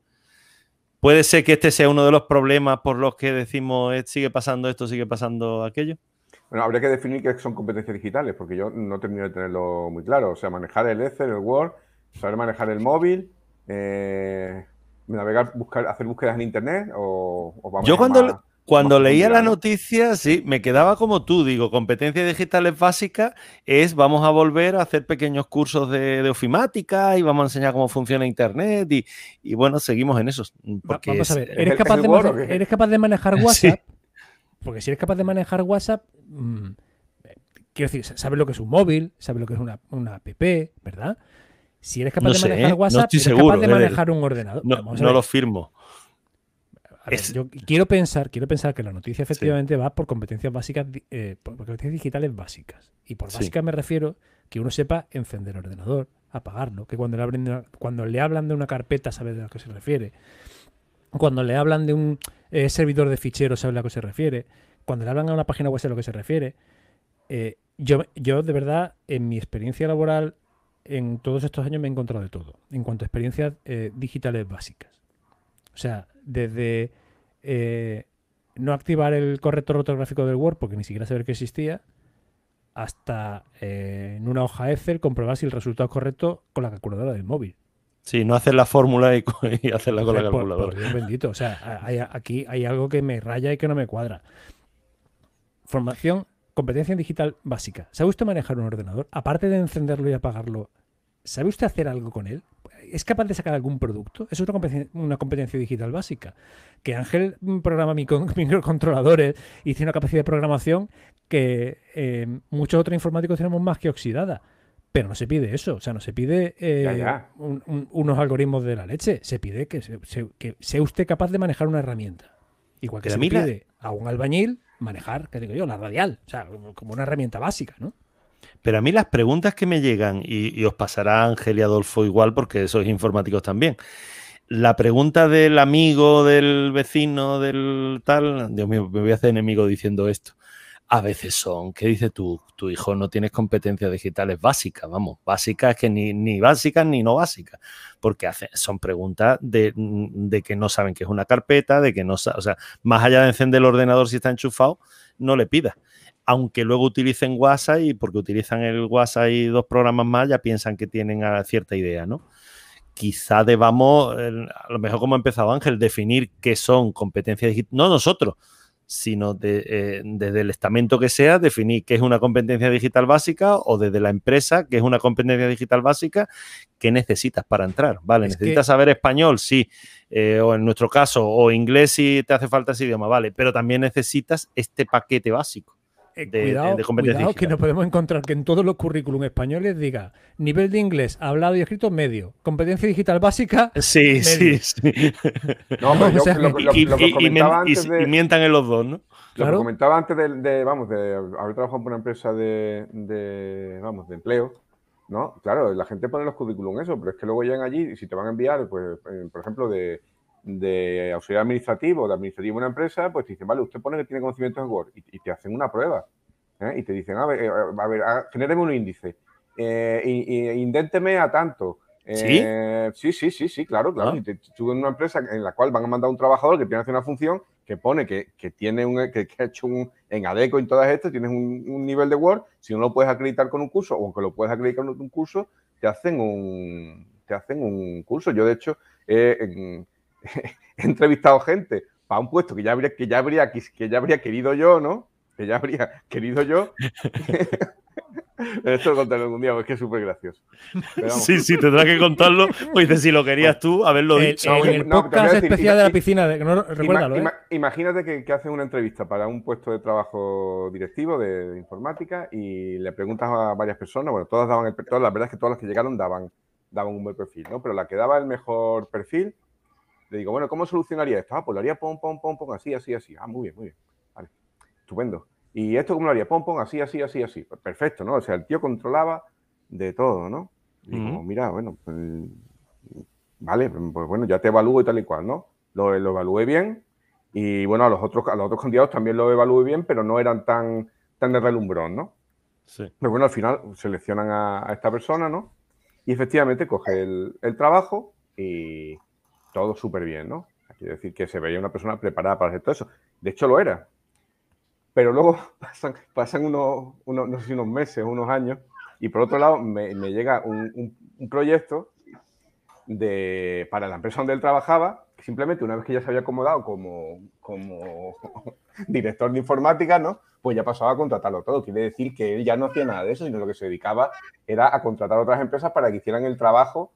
S2: ¿Puede ser que este sea uno de los problemas por los que decimos eh, sigue pasando esto, sigue pasando aquello?
S4: Bueno, habría que definir qué son competencias digitales, porque yo no termino de tenerlo muy claro. O sea, manejar el Excel, el Word, saber manejar el móvil, eh, navegar, buscar, hacer búsquedas en Internet o,
S2: vamos Yo cuando, cuando leía la noticia, sí, me quedaba como tú, digo, competencias digitales básicas es vamos a volver a hacer pequeños cursos de, ofimática y vamos a enseñar cómo funciona Internet y, bueno, seguimos en eso.
S3: vamos a ver, ¿eres, capaz, de, ¿eres capaz de manejar WhatsApp? Porque si eres capaz de manejar WhatsApp, mm, quiero decir, sabes lo que es un móvil, sabes lo que es una, una app, ¿verdad? Si eres capaz de manejar WhatsApp, eres capaz de manejar un ordenador.
S2: No, lo firmo.
S3: yo quiero pensar, quiero pensar que la noticia efectivamente va por competencias básicas, eh, por competencias digitales básicas. Y por básicas me refiero que uno sepa encender el ordenador, apagarlo, que cuando le, hablen cuando le hablan de una carpeta sabe de a qué se refiere. Cuando le hablan de un eh, servidor de ficheros, sabe a lo que se refiere. Cuando le hablan a una página web, sabe a lo que se refiere. Eh, yo, yo, de verdad, en mi experiencia laboral, en todos estos años me he encontrado de todo, en cuanto a experiencias eh, digitales básicas. O sea, desde no activar el corrector ortográfico del Word, porque ni siquiera saber que existía, hasta en una hoja Excel comprobar si el resultado es correcto con la calculadora del móvil.
S2: Sí, no hacer la fórmula y, hacerla con la calculadora.
S3: Por, bendito. O sea, aquí hay algo que me raya y que no me cuadra. Formación, competencia digital básica. ¿Sabe usted manejar un ordenador? Aparte de encenderlo y apagarlo, ¿sabe usted hacer algo con él? ¿Es capaz de sacar algún producto? Eso es una competencia, una competencia digital básica. Que Ángel programa microcontroladores y tiene una capacidad de programación que eh, muchos otros informáticos tenemos más que oxidada. Pero no se pide eso, o sea, no se pide eh, unos algoritmos de la leche, se pide que, sea usted capaz de manejar una herramienta. Igual que se pide a un albañil manejar, ¿qué digo yo? La radial, o sea, como una herramienta básica, ¿no?
S2: Pero a mí las preguntas que me llegan, y, os pasará Ángel y Adolfo igual, porque sois informáticos también, la pregunta del amigo, del vecino, del tal, Dios mío, me voy a hacer enemigo diciendo esto. A veces son, ¿qué dices tú? Tu hijo no tienes competencias digitales básicas, vamos, básicas que ni, ni básicas ni no básicas, porque hace, son preguntas de, de, que no saben qué es una carpeta, de que no o sea, más allá de encender el ordenador si está enchufado, no le pidas. Aunque luego utilicen WhatsApp y porque utilizan el WhatsApp y dos programas más, ya piensan que tienen cierta idea, ¿no? quizá debamos, a lo mejor como ha empezado Ángel, definir qué son competencias digitales, no nosotros, sino de, eh, desde el estamento que sea, definir qué es una competencia digital básica o desde la empresa qué es una competencia digital básica, qué necesitas para entrar. Vale, necesitas saber español, sí, eh, o en nuestro caso, o inglés si te hace falta ese idioma, vale, pero también necesitas este paquete básico.
S3: Eh, cuidado, que no podemos encontrar que en todos los currículum españoles diga nivel de inglés hablado y escrito medio, competencia digital básica.
S2: Sí, sí, sí. No, pero yo, lo, lo, y, lo, que comentaba y, antes de, y, mientan en los dos, ¿no?
S4: Lo que comentaba antes de, de, vamos, de haber trabajado por una empresa de, de, vamos, de empleo, ¿no? Claro, la gente pone los currículum eso, pero es que luego llegan allí y si te van a enviar, pues, eh, por ejemplo, de, de auxiliar administrativo, de administrativo de una empresa, pues te dicen, vale, usted pone que tiene conocimientos en Word y, y te hacen una prueba. ¿eh? Y te dicen, a ver, eh, a ver, genéreme un índice, eh, y, indénteme a tanto.
S2: ¿Sí?
S4: sí, sí, sí, sí, claro, claro. Ah. Y te en una empresa en la cual van a mandar un trabajador que tiene que hacer una función que pone que, que tiene un, que, ha hecho un, en ADECO y en todas estas, tienes un, un, nivel de Word, si no lo puedes acreditar con un curso, o aunque lo puedes acreditar con un curso, te hacen un, te hacen un curso. Yo, de hecho, en, he entrevistado gente para un puesto que ya habría, que ya habría, que ya habría querido yo, ¿no? Que ya habría querido yo. Esto lo contaré algún día, porque es que es súper gracioso.
S2: Sí, sí, tendrás que contarlo. Oye, si lo querías tú, haberlo dicho.
S3: El podcast especial de la piscina, de, no, recuérdalo,
S4: ¿eh? Imagínate que, que hacen una entrevista para un puesto de trabajo directivo de, de, informática y le preguntas a varias personas, bueno, todas daban el, todas, la verdad es que todas las que llegaron daban, daban un buen perfil, ¿no? Pero la que daba el mejor perfil le digo, bueno, ¿cómo solucionaría esto? Ah, pues lo haría pom, pom, pom, pom, así, así, así. Ah, muy bien, muy bien. Vale, estupendo. ¿Y esto cómo lo haría? Pom, pom, así, así, así, así. Pues perfecto, ¿no? O sea, el tío controlaba de todo, ¿no? Y digo, mira, bueno, pues, vale, pues bueno, ya te evalúo y tal y cual, ¿no? Lo, lo evalué bien y bueno, a los otros, a los otros candidatos también lo evalué bien, pero no eran tan, tan de relumbrón, ¿no? Sí. Pero bueno, al final seleccionan a, a esta persona, ¿no? Y efectivamente coge el, el trabajo y, todo súper bien, ¿no? Quiere decir que se veía una persona preparada para hacer todo eso. De hecho, lo era. Pero luego pasan, unos, unos, unos meses, unos años, y por otro lado me, llega un, proyecto de, para la empresa donde él trabajaba, que simplemente una vez que ya se había acomodado como, como director de informática, ¿no? Pues ya pasaba a contratarlo todo. Quiere decir que él ya no hacía nada de eso, sino lo que se dedicaba era a contratar a otras empresas para que hicieran el trabajo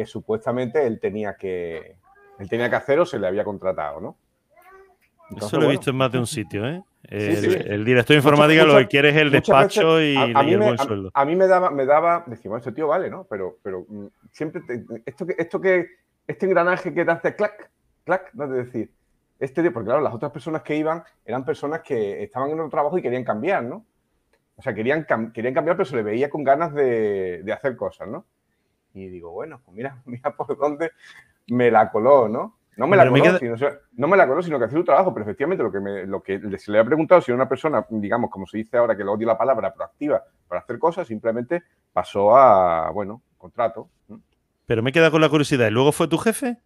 S4: que supuestamente él tenía que, él tenía que hacer o se le había contratado, ¿no?
S2: Entonces, Eso lo he bueno. visto en más de un sitio, ¿eh? El, sí, sí. el director de informática muchas, lo que quiere es el despacho veces, y, a, a,
S4: y
S2: el
S4: me,
S2: buen sueldo.
S4: A, mí me daba, me daba, decimos, este tío vale, ¿no? Pero, pero mm, siempre, te, esto, que, esto que, este engranaje que te hace clac, clac, ¿no? Es decir, este tío, porque claro, las otras personas que iban eran personas que estaban en otro trabajo y querían cambiar, ¿no? O sea, querían, querían cambiar, pero se le veía con ganas de, de hacer cosas, ¿no? Y digo, bueno, pues mira, mira por dónde me la coló, ¿no? No me la, coló, me queda... sino, no me la coló, sino que hacía su trabajo, pero efectivamente lo que, me, lo que se le ha preguntado, si era una persona, digamos, como se dice ahora, que le odio la palabra, proactiva para hacer cosas, simplemente pasó a, bueno, contrato.
S2: Pero me queda con la curiosidad, ¿y luego fue tu jefe?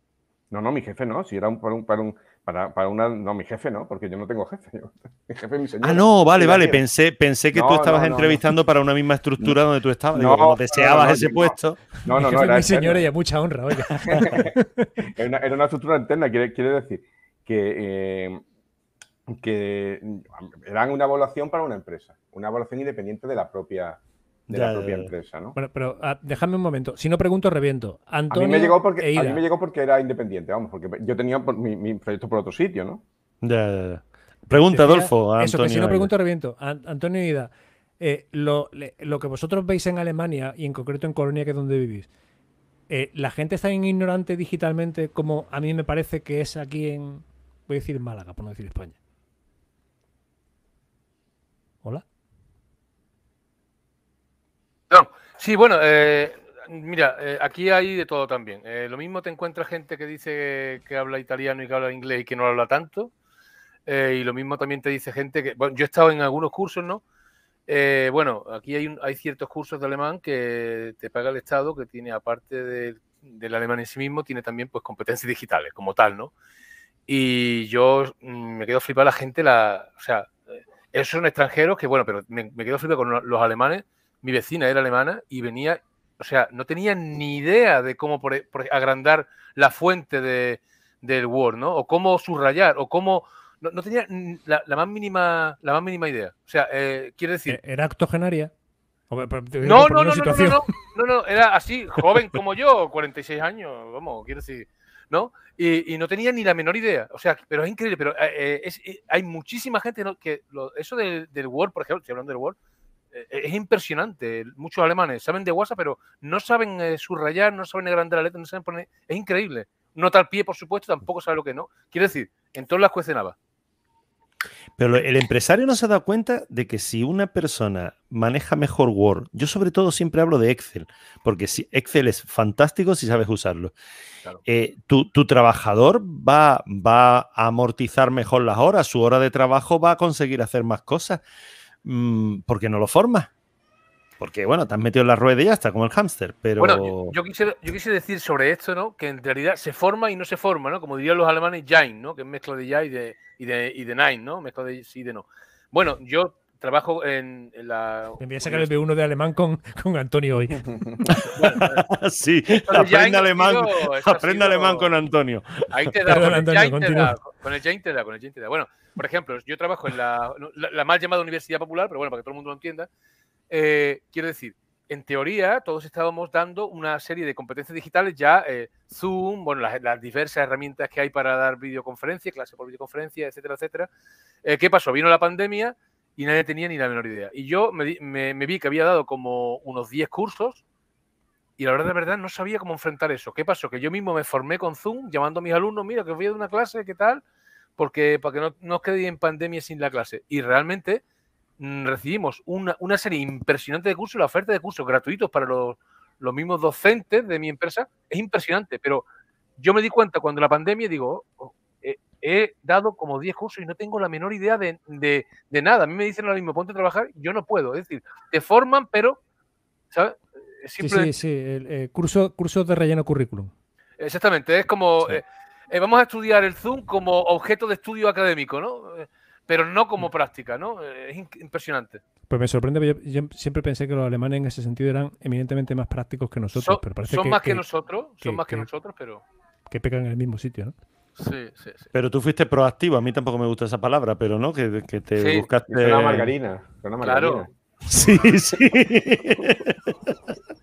S4: No, no, mi jefe no, si era un, para, un, para, un, para, para, una... No, mi jefe no, porque yo no tengo jefe. mi jefe es mi señor.
S2: Ah, no, vale, vale. Pensé, pensé que no, tú estabas no, entrevistando no, para una misma estructura donde tú estabas. No, Digo, deseabas ese puesto.
S3: No, no, no. Era mi señor y a mucha honra, oiga.
S4: era, una, era, una, estructura interna, quiere, quiere decir que, eh, que eran una evaluación para una empresa, una evaluación independiente de la propia de ya, la propia empresa, ¿no?
S3: Bueno, pero uh, déjame un momento. Si no pregunto, reviento. Antonio
S4: a, mí me llegó porque, e a mí me llegó porque era independiente, vamos, porque yo tenía mi, mi proyecto por otro sitio, ¿no?
S2: Ya, ya, ya. Pregunta, Adolfo. A
S3: eso, que si no pregunto, reviento. A, Antonio Ida, eh, lo, le, lo, que vosotros veis en Alemania y en concreto en Colonia, que es donde vivís, eh, ¿la gente está tan ignorante digitalmente como a mí me parece que es aquí en, voy a decir Málaga, por no decir España? ¿Hola?
S5: No, sí, bueno, eh, Mira, eh, aquí hay de todo también. Eh, lo mismo te encuentras gente que dice que habla italiano y que habla inglés y que no habla tanto. Eh, y lo mismo también te dice gente que. Bueno, yo he estado en algunos cursos, ¿no? bueno, aquí hay, hay ciertos cursos de alemán que te paga el Estado, que tiene, aparte del alemán en sí mismo, tiene también pues competencias digitales, como tal, ¿no? Y yo mm, me quedo flipada la gente, la, o sea, esos son extranjeros que, bueno, pero me, me quedo flipado con los alemanes. Mi vecina era alemana y venía o sea, no tenía ni idea de cómo agrandar la fuente de, del Word, ¿no? O cómo subrayar, o cómo... No, tenía la, más mínima, la más mínima idea. O sea, eh, quiere decir...
S3: ¿E-, ¿Era octogenaria?
S5: No, no, no, no, no, no, no, era así, joven como yo, 46 años, vamos, quiero decir, ¿no? Y, no tenía ni la menor idea, o sea, pero es increíble, pero eh, eh, hay muchísima gente que eso del, del Word, por ejemplo, estoy hablando del Word, eh, es impresionante. Muchos alemanes saben de WhatsApp, pero no saben eh, subrayar, no saben agrandar la letra, no saben poner. Es increíble. Nota al pie, por supuesto, tampoco sabe lo que no. Quiere decir, en todas las cuestionaba.
S2: Pero el empresario no se ha dado cuenta de que si una persona maneja mejor Word, yo sobre todo siempre hablo de Excel, porque si Excel es fantástico si sabes usarlo. Eh, tu, trabajador va, va a amortizar mejor las horas, su hora de trabajo va a conseguir hacer más cosas. Mm, ¿por qué no lo formas? Porque, bueno, te has metido en la rueda y ya está, como el hámster, pero...
S5: Bueno, yo, quise, yo decir sobre esto, ¿no? Que en realidad se forma y no se forma, ¿no? Como dirían los alemanes, Jain, ¿no? Que es mezcla de ya y de, y de, y de nine, ¿no? Mezcla de sí y de no. Bueno, yo trabajo en, la...
S3: Me voy a sacar el B1 de alemán con, con Antonio hoy.
S2: sí, aprende alemán, aprende alemán con Antonio.
S5: Ahí te da, con, el Antonio, te da con el Jain te da, con el Jain te da. Bueno, por ejemplo, yo trabajo en la, la, mal llamada Universidad Popular, pero bueno, para que todo el mundo lo entienda. Eh, quiero decir, en teoría, todos estábamos dando una serie de competencias digitales ya, eh, Zoom, bueno, las, diversas herramientas que hay para dar videoconferencia, clase por videoconferencia, etcétera, etcétera. Eh, ¿Qué pasó? Vino la pandemia y nadie tenía ni la menor idea. Y yo me, me, vi que había dado como unos 10 cursos y la verdad, de verdad, no sabía cómo enfrentar eso. ¿Qué pasó? Que yo mismo me formé con Zoom, llamando a mis alumnos, mira, que voy a dar una clase, ¿qué tal? Porque para que no, no quede en pandemia sin la clase. Y realmente mm, recibimos una, serie impresionante de cursos, la oferta de cursos gratuitos para los, mismos docentes de mi empresa es impresionante, pero yo me di cuenta cuando la pandemia, digo, oh, oh, he dado como 10 cursos y no tengo la menor idea de, nada. A mí me dicen lo mismo, ponte a trabajar, yo no puedo. Es decir, te forman, pero, ¿sabes?
S3: Sí, sí, sí, el, eh, curso, curso de relleno currículum.
S5: Exactamente, es como... Eh, eh, vamos a estudiar el Zoom como objeto de estudio académico, ¿no? Eh, pero no como práctica, ¿no? Eh, es impresionante.
S3: Pues me sorprende, yo, siempre pensé que los alemanes en ese sentido eran eminentemente más prácticos que nosotros. pero parece
S5: son más que, nosotros, son más que, nosotros, pero...
S3: Que pecan en el mismo sitio, ¿no?
S5: Sí, sí, sí.
S2: Pero tú fuiste proactivo, a mí tampoco me gusta esa palabra, pero no, que, que te buscaste...
S4: Una margarina, una margarina. Claro.
S2: Sí, sí.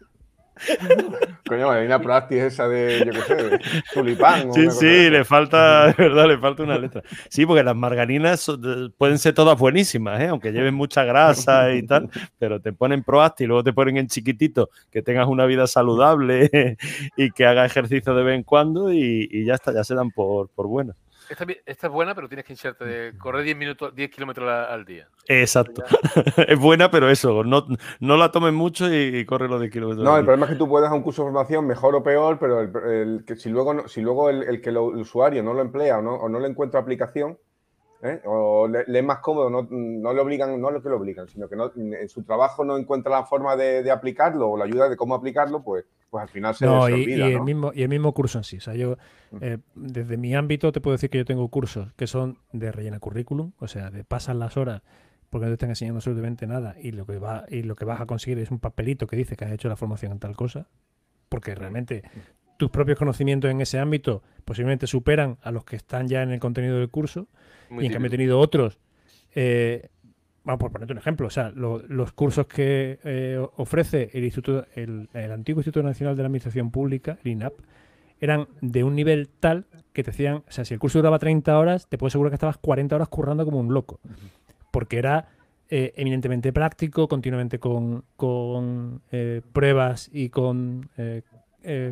S4: Coño, hay una práctica esa de, yo qué sé, de tulipán.
S2: Sí, sí, le falta, de verdad, le falta una letra. Sí, porque las margarinas pueden ser todas buenísimas, ¿eh? aunque lleven mucha grasa y tal, pero te ponen proacti y luego te ponen en chiquitito que tengas una vida saludable y que haga ejercicio de vez en cuando y, ya está, ya se dan por, por buenas.
S5: Esta, es buena, pero tienes que hincharte de correr 10 minutos, 10 kilómetros al día.
S2: Exacto. es buena, pero eso, no, no la tomes mucho y, corre los 10 kilómetros.
S4: No, el problema es que tú puedes a un curso de formación mejor o peor, pero el, que si luego, si luego el, que el usuario no lo emplea o no, o no le encuentra aplicación, ¿eh? o le, es más cómodo, no, no, le obligan, no lo que le obligan, sino que no, en su trabajo no encuentra la forma de, de aplicarlo o la ayuda de cómo aplicarlo, pues pues al final se no, y,
S3: y, el mismo, y el mismo curso en sí. O sea, yo, eh, desde mi ámbito, te puedo decir que yo tengo cursos que son de rellena currículum, o sea, de pasan las horas porque no te están enseñando absolutamente nada y lo que va y lo que vas a conseguir es un papelito que dice que has hecho la formación en tal cosa, porque realmente tus propios conocimientos en ese ámbito posiblemente superan a los que están ya en el contenido del curso y en cambio he tenido otros. Eh, vamos por ponerte un ejemplo, o sea, los cursos que eh, ofrece el Instituto, el, antiguo Instituto Nacional de la Administración Pública, el INAP, eran de un nivel tal que te decían, o sea, si el curso duraba 30 horas, te puedo asegurar que estabas 40 horas currando como un loco, porque era eh, eminentemente práctico, continuamente con, con eh, pruebas y con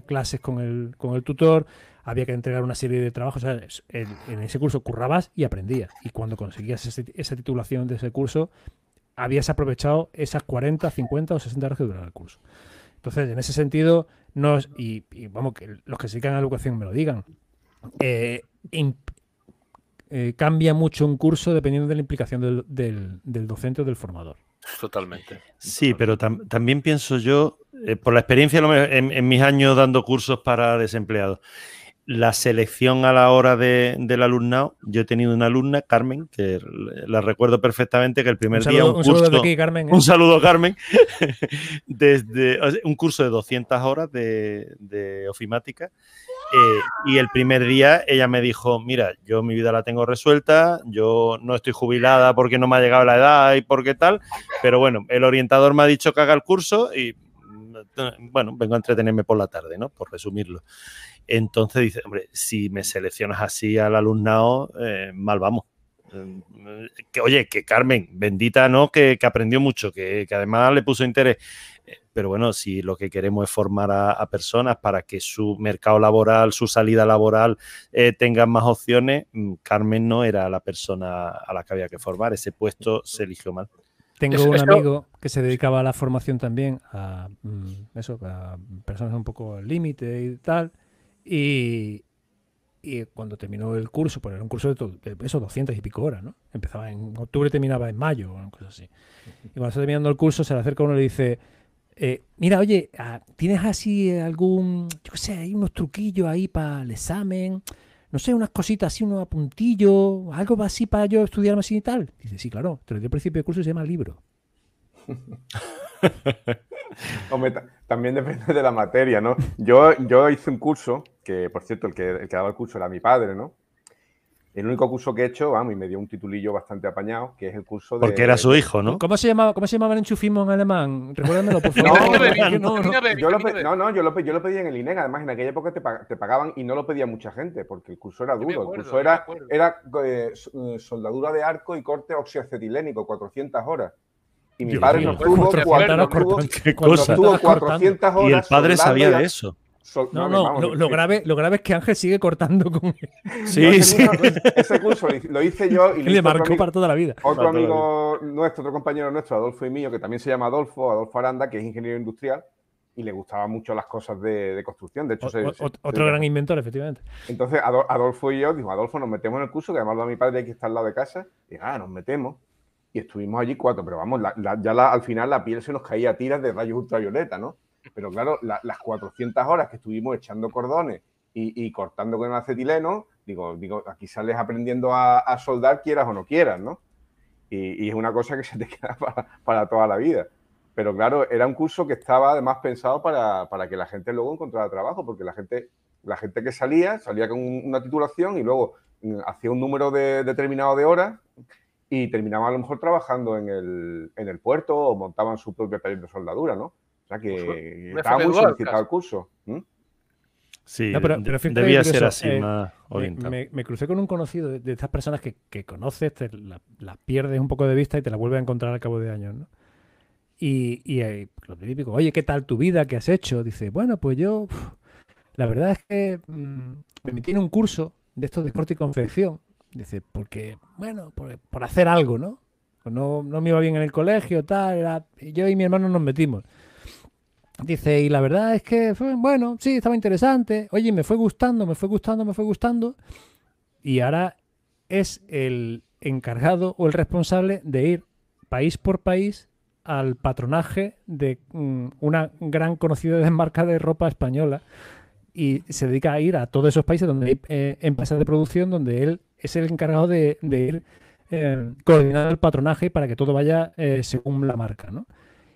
S3: clases con el, con el tutor, había que entregar una serie de trabajos. en, ese curso currabas y aprendías. Y cuando conseguías esa titulación de ese curso, habías aprovechado esas 40, 50 o 60 horas que duraba el curso. Entonces, en ese sentido, no es- y, y vamos, que los que se dedican a la educación me lo digan, eh, eh, cambia mucho un curso dependiendo de la implicación del, del- del docente o del formador.
S5: Totalmente.
S2: Sí, pero tam- también pienso yo, eh, por la experiencia en mis años dando cursos para desempleados, la selección a la hora de- del alumnado, yo he tenido una alumna, Carmen, que la recuerdo perfectamente, que el primer
S3: Un
S2: día
S3: saludo,
S2: un
S3: un saludo
S2: curso...
S3: aquí, Carmen. ¿eh?
S2: Un saludo, Carmen. Desde un curso de 200 horas de, de ofimática. eh, y el primer día ella me dijo, mira, yo mi vida la tengo resuelta, yo no estoy jubilada porque no me ha llegado la edad y porque tal, pero bueno, el orientador me ha dicho que haga el curso y bueno, vengo a entretenerme por la tarde, ¿no? Por resumirlo. Entonces dice, hombre, si me seleccionas así al alumnado, eh, mal vamos. Eh, Que, oye, que Carmen, bendita, ¿no? Que, que aprendió mucho, que, que además le puso interés. Eh, Pero bueno, si lo que queremos es formar a, a personas para que su mercado laboral, su salida laboral eh, tengan más opciones, mm, Carmen no era la persona a la que había que formar. Ese puesto se eligió mal.
S3: Tengo un amigo que se dedicaba a la formación también, a mm, eso, a personas un poco al límite y tal. Y, y cuando terminó el curso, pues era un curso de, de eso, 200 y pico horas, ¿no? Empezaba en octubre terminaba en mayo, o una cosa así. Y cuando está terminando el curso, se le acerca uno y le dice: eh, Mira, oye, ah, ¿tienes así algún, yo qué sé, hay unos truquillos ahí para el examen? No sé, unas cositas así, unos apuntillos, algo así para yo estudiarme así y tal. Dice, sí, claro, te lo di al principio del curso y se llama libro.
S4: Hombre, ta- también depende de la materia, ¿no? Yo, yo hice un curso, que por cierto, el que, el que daba el curso era mi padre, ¿no? El único curso que he hecho, vamos, y me dio un titulillo bastante apañado, que es el curso de...
S2: Porque era su hijo, ¿no?
S3: ¿Cómo se llamaba, cómo se llamaba el enchufismo en alemán? Recuérdamelo, por
S4: No,
S3: favor.
S4: no,
S3: no, no.
S4: Yo lo yo lo, pedí en el INEG, además en aquella época te, pag- te pagaban y no lo pedía mucha gente, porque el curso era duro.
S5: acuerdo,
S4: el curso era, era eh, eh, soldadura de arco y corte oxiacetilénico, 400 horas. Y mi
S3: Dios
S4: padre nos tuvo,
S5: cuatro-
S4: cua-
S5: cuatro-
S4: nos tuvo-
S3: cuatro-
S2: Qué
S3: cuatro-
S4: nos
S2: cosa.
S4: tuvo
S3: estabas cortando.
S4: 400 horas.
S2: Y el padre sabía
S4: a-
S2: de eso.
S4: sol-
S3: No, no,
S4: vamos,
S3: lo, grave, lo grave es que Ángel sigue cortando con él.
S2: Sí,
S4: ese
S2: sí.
S4: curso- Ese curso lo hice- yo y lo
S3: le marcó para toda la vida.
S4: Otro
S2: Para
S4: amigo nuestro, otro compañero nuestro, Adolfo y mío, que también se llama Adolfo, Adolfo Aranda, que es ingeniero industrial y le gustaban mucho las cosas de, de construcción. De hecho,
S3: O-
S4: se-
S3: o-
S4: se-
S3: otro
S4: se-
S3: gran inventor, efectivamente.
S4: Entonces Ado- Adolfo y yo, dijo, Adolfo, nos metemos en el curso, que además lo da mi padre que está al lado de casa. Y ah, nos metemos. Y estuvimos allí cuatro, pero vamos, ya al final la piel se nos caía a tiras de rayos ultravioleta, ¿no? Pero claro, la- las 400 horas que estuvimos echando cordones y, cortando con acetileno, digo, digo, aquí sales aprendiendo a, a soldar, quieras o no quieras, ¿no? Y, es una cosa que se te queda para, para toda la vida. Pero claro, era un curso que estaba además pensado para, para que la gente luego encontrara trabajo, porque la gente, la gente que salía, salía con una titulación y luego mm, hacía un número de- determinado de horas y terminaban a lo mejor trabajando en el, en el puerto o montaban su propio taller de soldadura, ¿no? O sea que
S5: Pues,
S4: estaba muy solicitado el curso. ¿m?
S2: Sí,
S3: No, pero- pero fíjate
S2: debía ser así
S3: eh,
S2: más
S3: Me,
S2: orientado.
S3: me- me crucé con un conocido de, de estas personas que, que conoces, te la- las pierdes un poco de vista y te las vuelves a encontrar al cabo de años, ¿no? Y, y, eh, lo típico, oye, ¿qué tal tu vida? ¿Qué has hecho? Dice, bueno, pues yo, la verdad es que mm, me metí en un curso de estos de corte y confección. Dice, porque, bueno, por, por hacer algo, ¿no? Pues no, no me iba bien en el colegio, tal, era- yo y mi hermano nos metimos. Dice, y la verdad es que, fue, bueno, sí, estaba interesante. Oye, me fue gustando, me fue gustando, me fue gustando. Y ahora es el encargado o el responsable de ir país por país al patronaje de mm, una gran conocida marca de ropa española. Y se dedica a ir a todos esos países donde hay eh, empresas de producción, donde él es el encargado de, de ir eh, coordinando el patronaje para que todo vaya eh, según la marca. ¿no?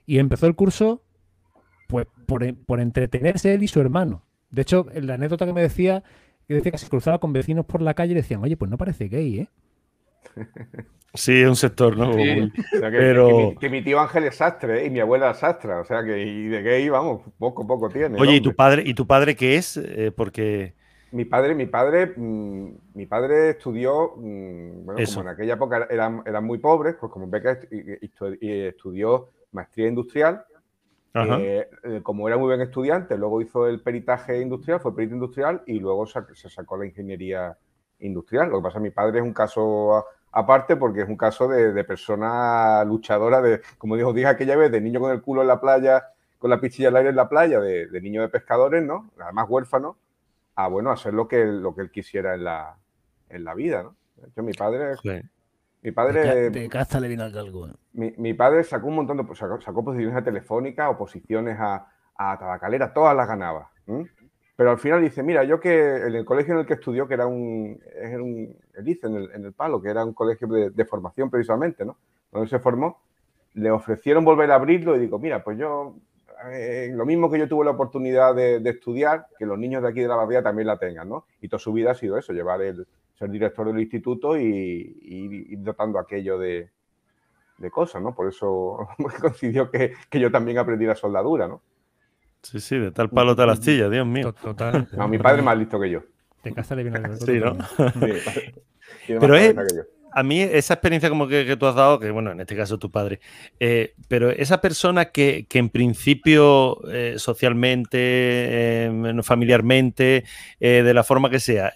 S3: Y empezó el curso pues por, por entretenerse él y su hermano. De hecho, la anécdota que me decía, que decía que se cruzaba con vecinos por la calle y decían, oye, pues no parece gay, ¿eh?
S2: Sí, es un sector, ¿no?
S5: Sí.
S4: O sea que,
S2: Pero-
S4: que mi, que mi tío Ángel es sastre ¿eh? y mi abuela es sastra. O sea que y de gay, vamos, poco, poco tiene.
S2: Oye, ¿y tu padre, ¿y tu padre qué es? Eh, porque
S4: Mi padre, mi padre, mm, mi padre estudió, mm, bueno,
S2: Eso.
S4: como en aquella época eran, eran muy pobres, pues como beca estudió maestría industrial. Eh, eh, como era muy buen estudiante, luego hizo el peritaje industrial, fue perito industrial y luego se sacó la ingeniería industrial. Lo que pasa es que mi padre es un caso aparte porque es un caso de, de persona luchadora, de, como dijo, dije aquella vez, de niño con el culo en la playa con la pichilla al aire en la playa de, niño de pescadores, ¿no? Además huérfano, a bueno, hacer lo que, lo que él quisiera en la, en la vida, ¿no? De hecho, mi padre. Mi padre.
S3: De, casa le vino algo.
S4: Mi, mi, padre sacó un montón de. Sacó, sacó posiciones a Telefónica, oposiciones a, a Tabacalera, todas las ganaba. Pero al final dice, mira, yo que en el colegio en el que estudió, que era un, era un dice en el, en el, Palo, que era un colegio de, formación precisamente, ¿no? Donde se formó, le ofrecieron volver a abrirlo y digo, mira, pues yo, eh, lo mismo que yo tuve la oportunidad de, estudiar, que los niños de aquí de la barriada también la tengan, ¿no? Y toda su vida ha sido eso, llevar el, ser director del instituto y, ir dotando aquello de, de, cosas, ¿no? Por eso coincidió que, que yo también aprendí la soldadura, ¿no?
S2: Sí, sí, de tal palo tal astilla, Dios mío.
S3: Total.
S4: No, mi padre es más listo que yo.
S3: De casa le viene
S2: Sí, ¿no? Sí, pero es, a mí esa experiencia como que, tú has dado, que bueno, en este caso tu padre, eh, pero esa persona que, que en principio eh, socialmente, em, familiarmente, eh, de la forma que sea,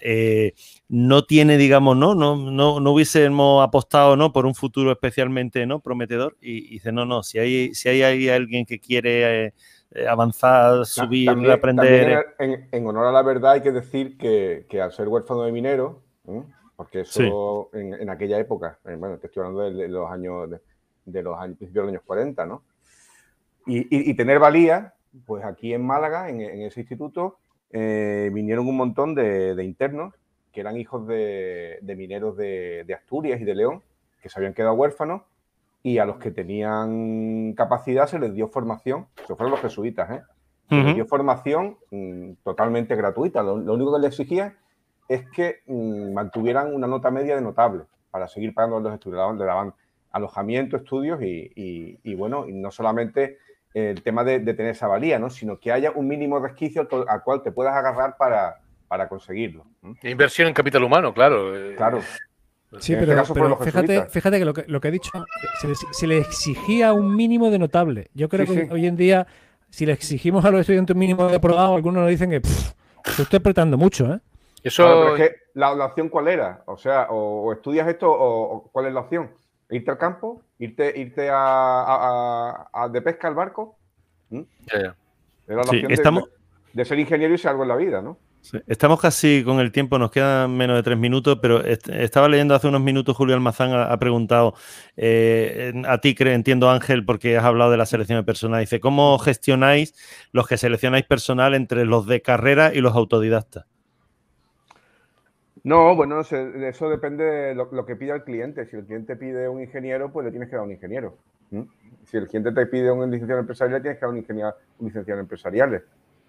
S2: no tiene, digamos, ¿no? No, no, no hubiésemos apostado ¿no? por un futuro especialmente ¿no? prometedor y, y dice, no, no, si hay, si hay alguien que quiere avanzar, subir, aprender.
S4: en, honor a la verdad hay que decir que, al ser huérfano de minero, porque eso en, aquella época, eh, bueno, te estoy hablando de, los años, de, los años, principios de los años 40, ¿no? Y, tener valía, pues aquí en Málaga, en, ese instituto, eh, vinieron un montón de, internos que eran hijos de, mineros de, Asturias y de León, que se habían quedado huérfanos y a los que tenían capacidad se les dio formación, se fueron los jesuitas, ¿eh? Se les dio formación mm, totalmente gratuita. Lo, único que les exigía es que mm, mantuvieran una nota media de notable para seguir pagando los estudios. Le daban alojamiento, estudios y, bueno, y no solamente el tema de, tener esa valía, ¿no? sino que haya un mínimo resquicio al cual te puedas agarrar para, para conseguirlo.
S5: Inversión en capital humano, claro.
S4: Claro.
S3: Sí, este pero, fíjate, fíjate que lo, que lo que he dicho, se le, exigía un mínimo de notable. Yo creo que hoy en día, si le exigimos a los estudiantes un mínimo de aprobado, algunos nos dicen que se estoy apretando mucho. ¿eh?
S4: Eso... la, opción cuál era? O sea, o, estudias esto o, cuál es la opción. ¿Irte al campo? ¿Irte, irte a, de pesca al barco?
S2: ¿Mm? Era la opción
S4: de ser ingeniero y ser algo en la vida, ¿no?
S2: Estamos casi con el tiempo, nos quedan menos de tres minutos, pero estaba leyendo hace unos minutos, Julio Almazán ha, preguntado eh, a ti, entiendo Ángel, porque has hablado de la selección de personal. Dice, ¿cómo gestionáis los que seleccionáis personal entre los de carrera y los autodidactas?
S4: No, bueno, eso depende de lo, que pida el cliente. Si el cliente pide un ingeniero, pues le tienes que dar un ingeniero. Si el cliente te pide un licenciado empresarial, le tienes que dar un, un licenciado empresarial.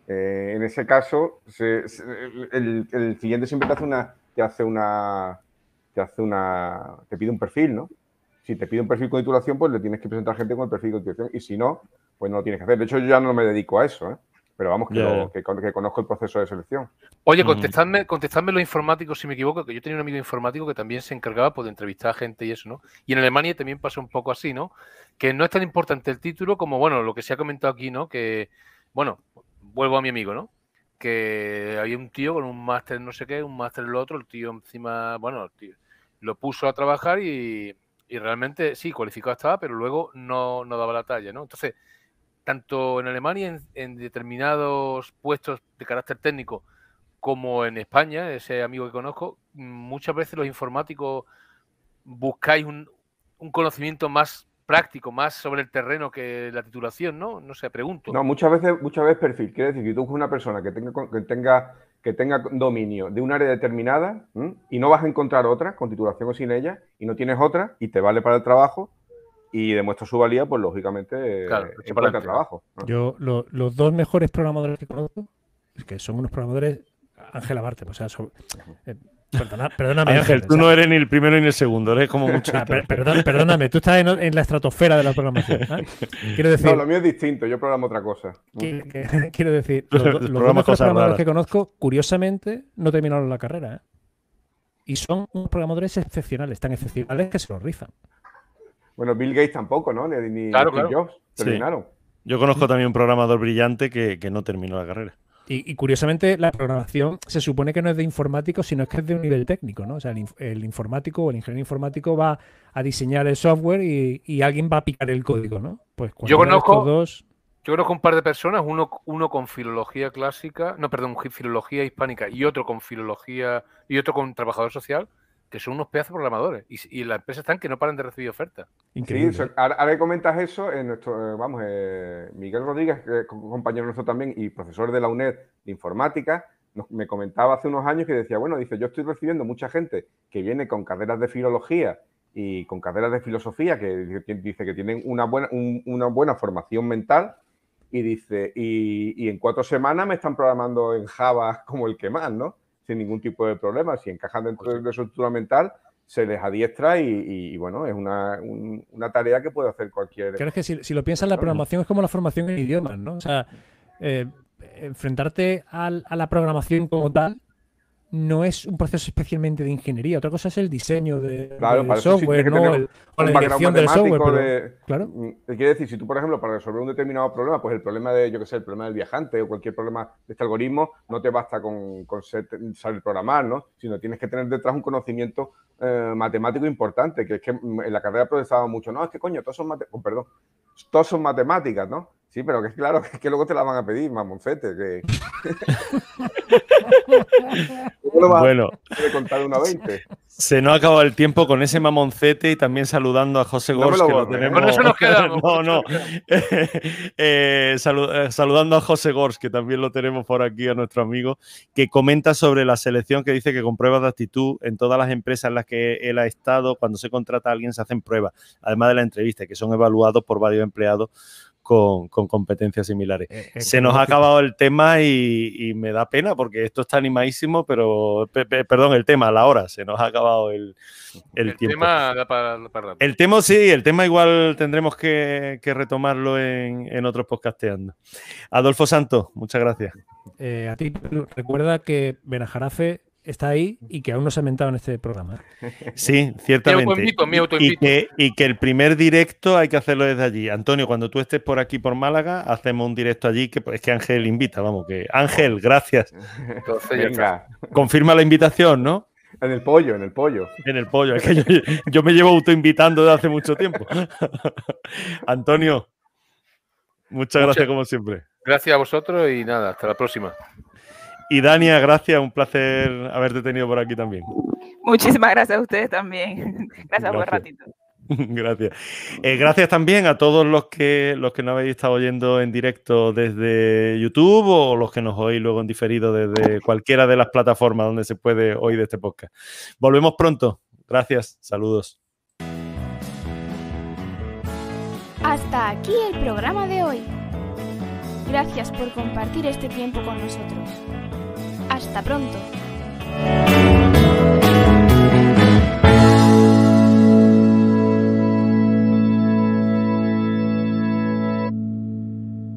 S4: Eh, en ese caso, el, cliente siempre te hace una, te hace una, te hace una, te pide un perfil, ¿no? Si te pide un perfil con titulación, pues le tienes que presentar gente con el perfil con titulación. Y si no, pues no lo tienes que hacer. De hecho, yo ya no me dedico a eso, ¿eh? Pero vamos, que, conozco el proceso de selección.
S5: Oye, contestadme, contestadme los informáticos si me equivoco, que yo tenía un amigo informático que también se encargaba pues, de entrevistar a gente y eso, ¿no? Y en Alemania también pasa un poco así, ¿no? Que no es tan importante el título como, bueno, lo que se ha comentado aquí, ¿no? Que, bueno, vuelvo a mi amigo, ¿no? Que había un tío con un máster no sé qué, un máster en lo otro, el tío encima, bueno, el tío, lo puso a trabajar y, realmente sí, cualificado estaba, pero luego no, daba la talla, ¿no? Entonces, tanto en Alemania en, determinados puestos de carácter técnico como en España, ese amigo que conozco, muchas veces los informáticos buscáis un, conocimiento más práctico, más sobre el terreno que la titulación, ¿no? No sé, pregunto.
S4: No, muchas veces, muchas veces perfil. Quiere decir que tú eres una persona que tenga, que tenga, que tenga dominio de un área determinada y no vas a encontrar otra con titulación o sin ella y no tienes otra y te vale para el trabajo y demuestra su valía, pues lógicamente claro, es para el trabajo.
S3: Yo, los dos mejores programadores que conozco, es que son unos programadores Ángela Barte, o sea, son, perdóname.
S2: Ángel, tú no eres ni el primero ni el segundo, eres como mucho.
S3: Ah, perdóname, tú estás en, la estratosfera de la programación. ¿eh?
S4: Quiero decir. No, lo mío es distinto, yo programo otra cosa.
S3: quiero decir, los, los programadores que conozco, curiosamente, no terminaron la carrera. ¿eh? Y son unos programadores excepcionales, tan excepcionales que se los rifan.
S4: Bueno, Bill Gates tampoco, ¿no? Ni, claro, Jobs terminaron.
S2: Yo conozco también un programador brillante que no terminó la carrera.
S3: Y, curiosamente, la programación se supone que no es de informático, sino que es de un nivel técnico, ¿no? O sea, el, informático o el ingeniero informático va a diseñar el software y, alguien va a picar el código, ¿no?
S5: Pues yo conozco, dos... Yo conozco un par de personas, uno, uno con filología clásica, no, perdón, filología hispánica y otro con filología y otro con trabajador social, que son unos pedazos programadores. Y, y la empresa están que no paran de recibir ofertas.
S4: Increíble. Sí, ahora, que comentas eso, en nuestro, eh, vamos, eh, Miguel Rodríguez, que es compañero nuestro también y profesor de la UNED de informática, me comentaba hace unos años que decía, bueno, dice, yo estoy recibiendo mucha gente que viene con carreras de filología y con carreras de filosofía, que dice que tienen una buena, una buena formación mental, y dice, y, en cuatro semanas me están programando en Java como el que más, ¿no? Sin ningún tipo de problema. Si encajan dentro de su estructura mental, se les adiestra y, bueno, es una, tarea que puede hacer cualquier.
S3: Es que si, lo piensas, la programación es como la formación en idiomas, ¿no? O sea, eh, enfrentarte a la programación como tal no es un proceso especialmente de ingeniería. Otra cosa es el diseño de, software, ¿no? o la dirección del software. claro.
S4: Mm, quiere decir, si tú, por ejemplo, para resolver un determinado problema, pues el problema de, yo qué sé, el problema del viajante o cualquier problema de este algoritmo, no te basta con, saber programar, ¿no? Sino tienes que tener detrás un conocimiento eh, matemático importante, que es que mm, en la carrera procesaba mucho. No, es que coño, todos son, oh, perdón, todos son matemáticas, ¿no? Sí, pero que es claro que, que luego te la van a pedir, mamoncete. Que...
S2: bueno, se nos ha acabado el tiempo con ese mamoncete y también saludando a José Gors, que lo tenemos.
S5: Con eso nos quedamos.
S2: no, no. Eh, eh, saludando a José Gors, que también lo tenemos por aquí, a nuestro amigo, que comenta sobre la selección que dice que con pruebas de actitud en todas las empresas en las que él ha estado, cuando se contrata a alguien se hacen pruebas, además de la entrevista, que son evaluados por varios empleados con, competencias similares. Eh, eh, Se nos ha acabado el tema y, me da pena porque esto está animadísimo, pero perdón, el tema, la hora, se nos ha acabado el, el, tiempo. el tema sí, el tema igual tendremos que, retomarlo en, otros podcasteando. Adolfo Santos, muchas gracias.
S3: Eh, a ti, recuerda que Benajarafe está ahí y que aún no se ha mentado en este programa.
S2: Sí, ciertamente. y, que, y, que, el primer directo hay que hacerlo desde allí. Antonio, cuando tú estés por aquí, por Málaga, hacemos un directo allí, que es que Ángel invita, vamos, que Ángel, gracias.
S4: Venga.
S2: Confirma la invitación, ¿no?
S4: En el pollo, en el pollo.
S2: En el pollo, es que yo, me llevo autoinvitando desde hace mucho tiempo. Antonio, muchas gracias como siempre.
S5: Gracias a vosotros y nada, hasta la próxima.
S2: Y Dania, gracias, un placer haberte tenido por aquí también.
S6: Muchísimas gracias a ustedes también. Gracias, por el ratito.
S2: Gracias. Eh, gracias también a todos los que, los que nos habéis estado oyendo en directo desde YouTube o los que nos oís luego en diferido desde cualquiera de las plataformas donde se puede oír este podcast. Volvemos pronto. Gracias. Saludos.
S1: Hasta aquí el programa de hoy. Gracias por compartir este tiempo con nosotros. Hasta pronto.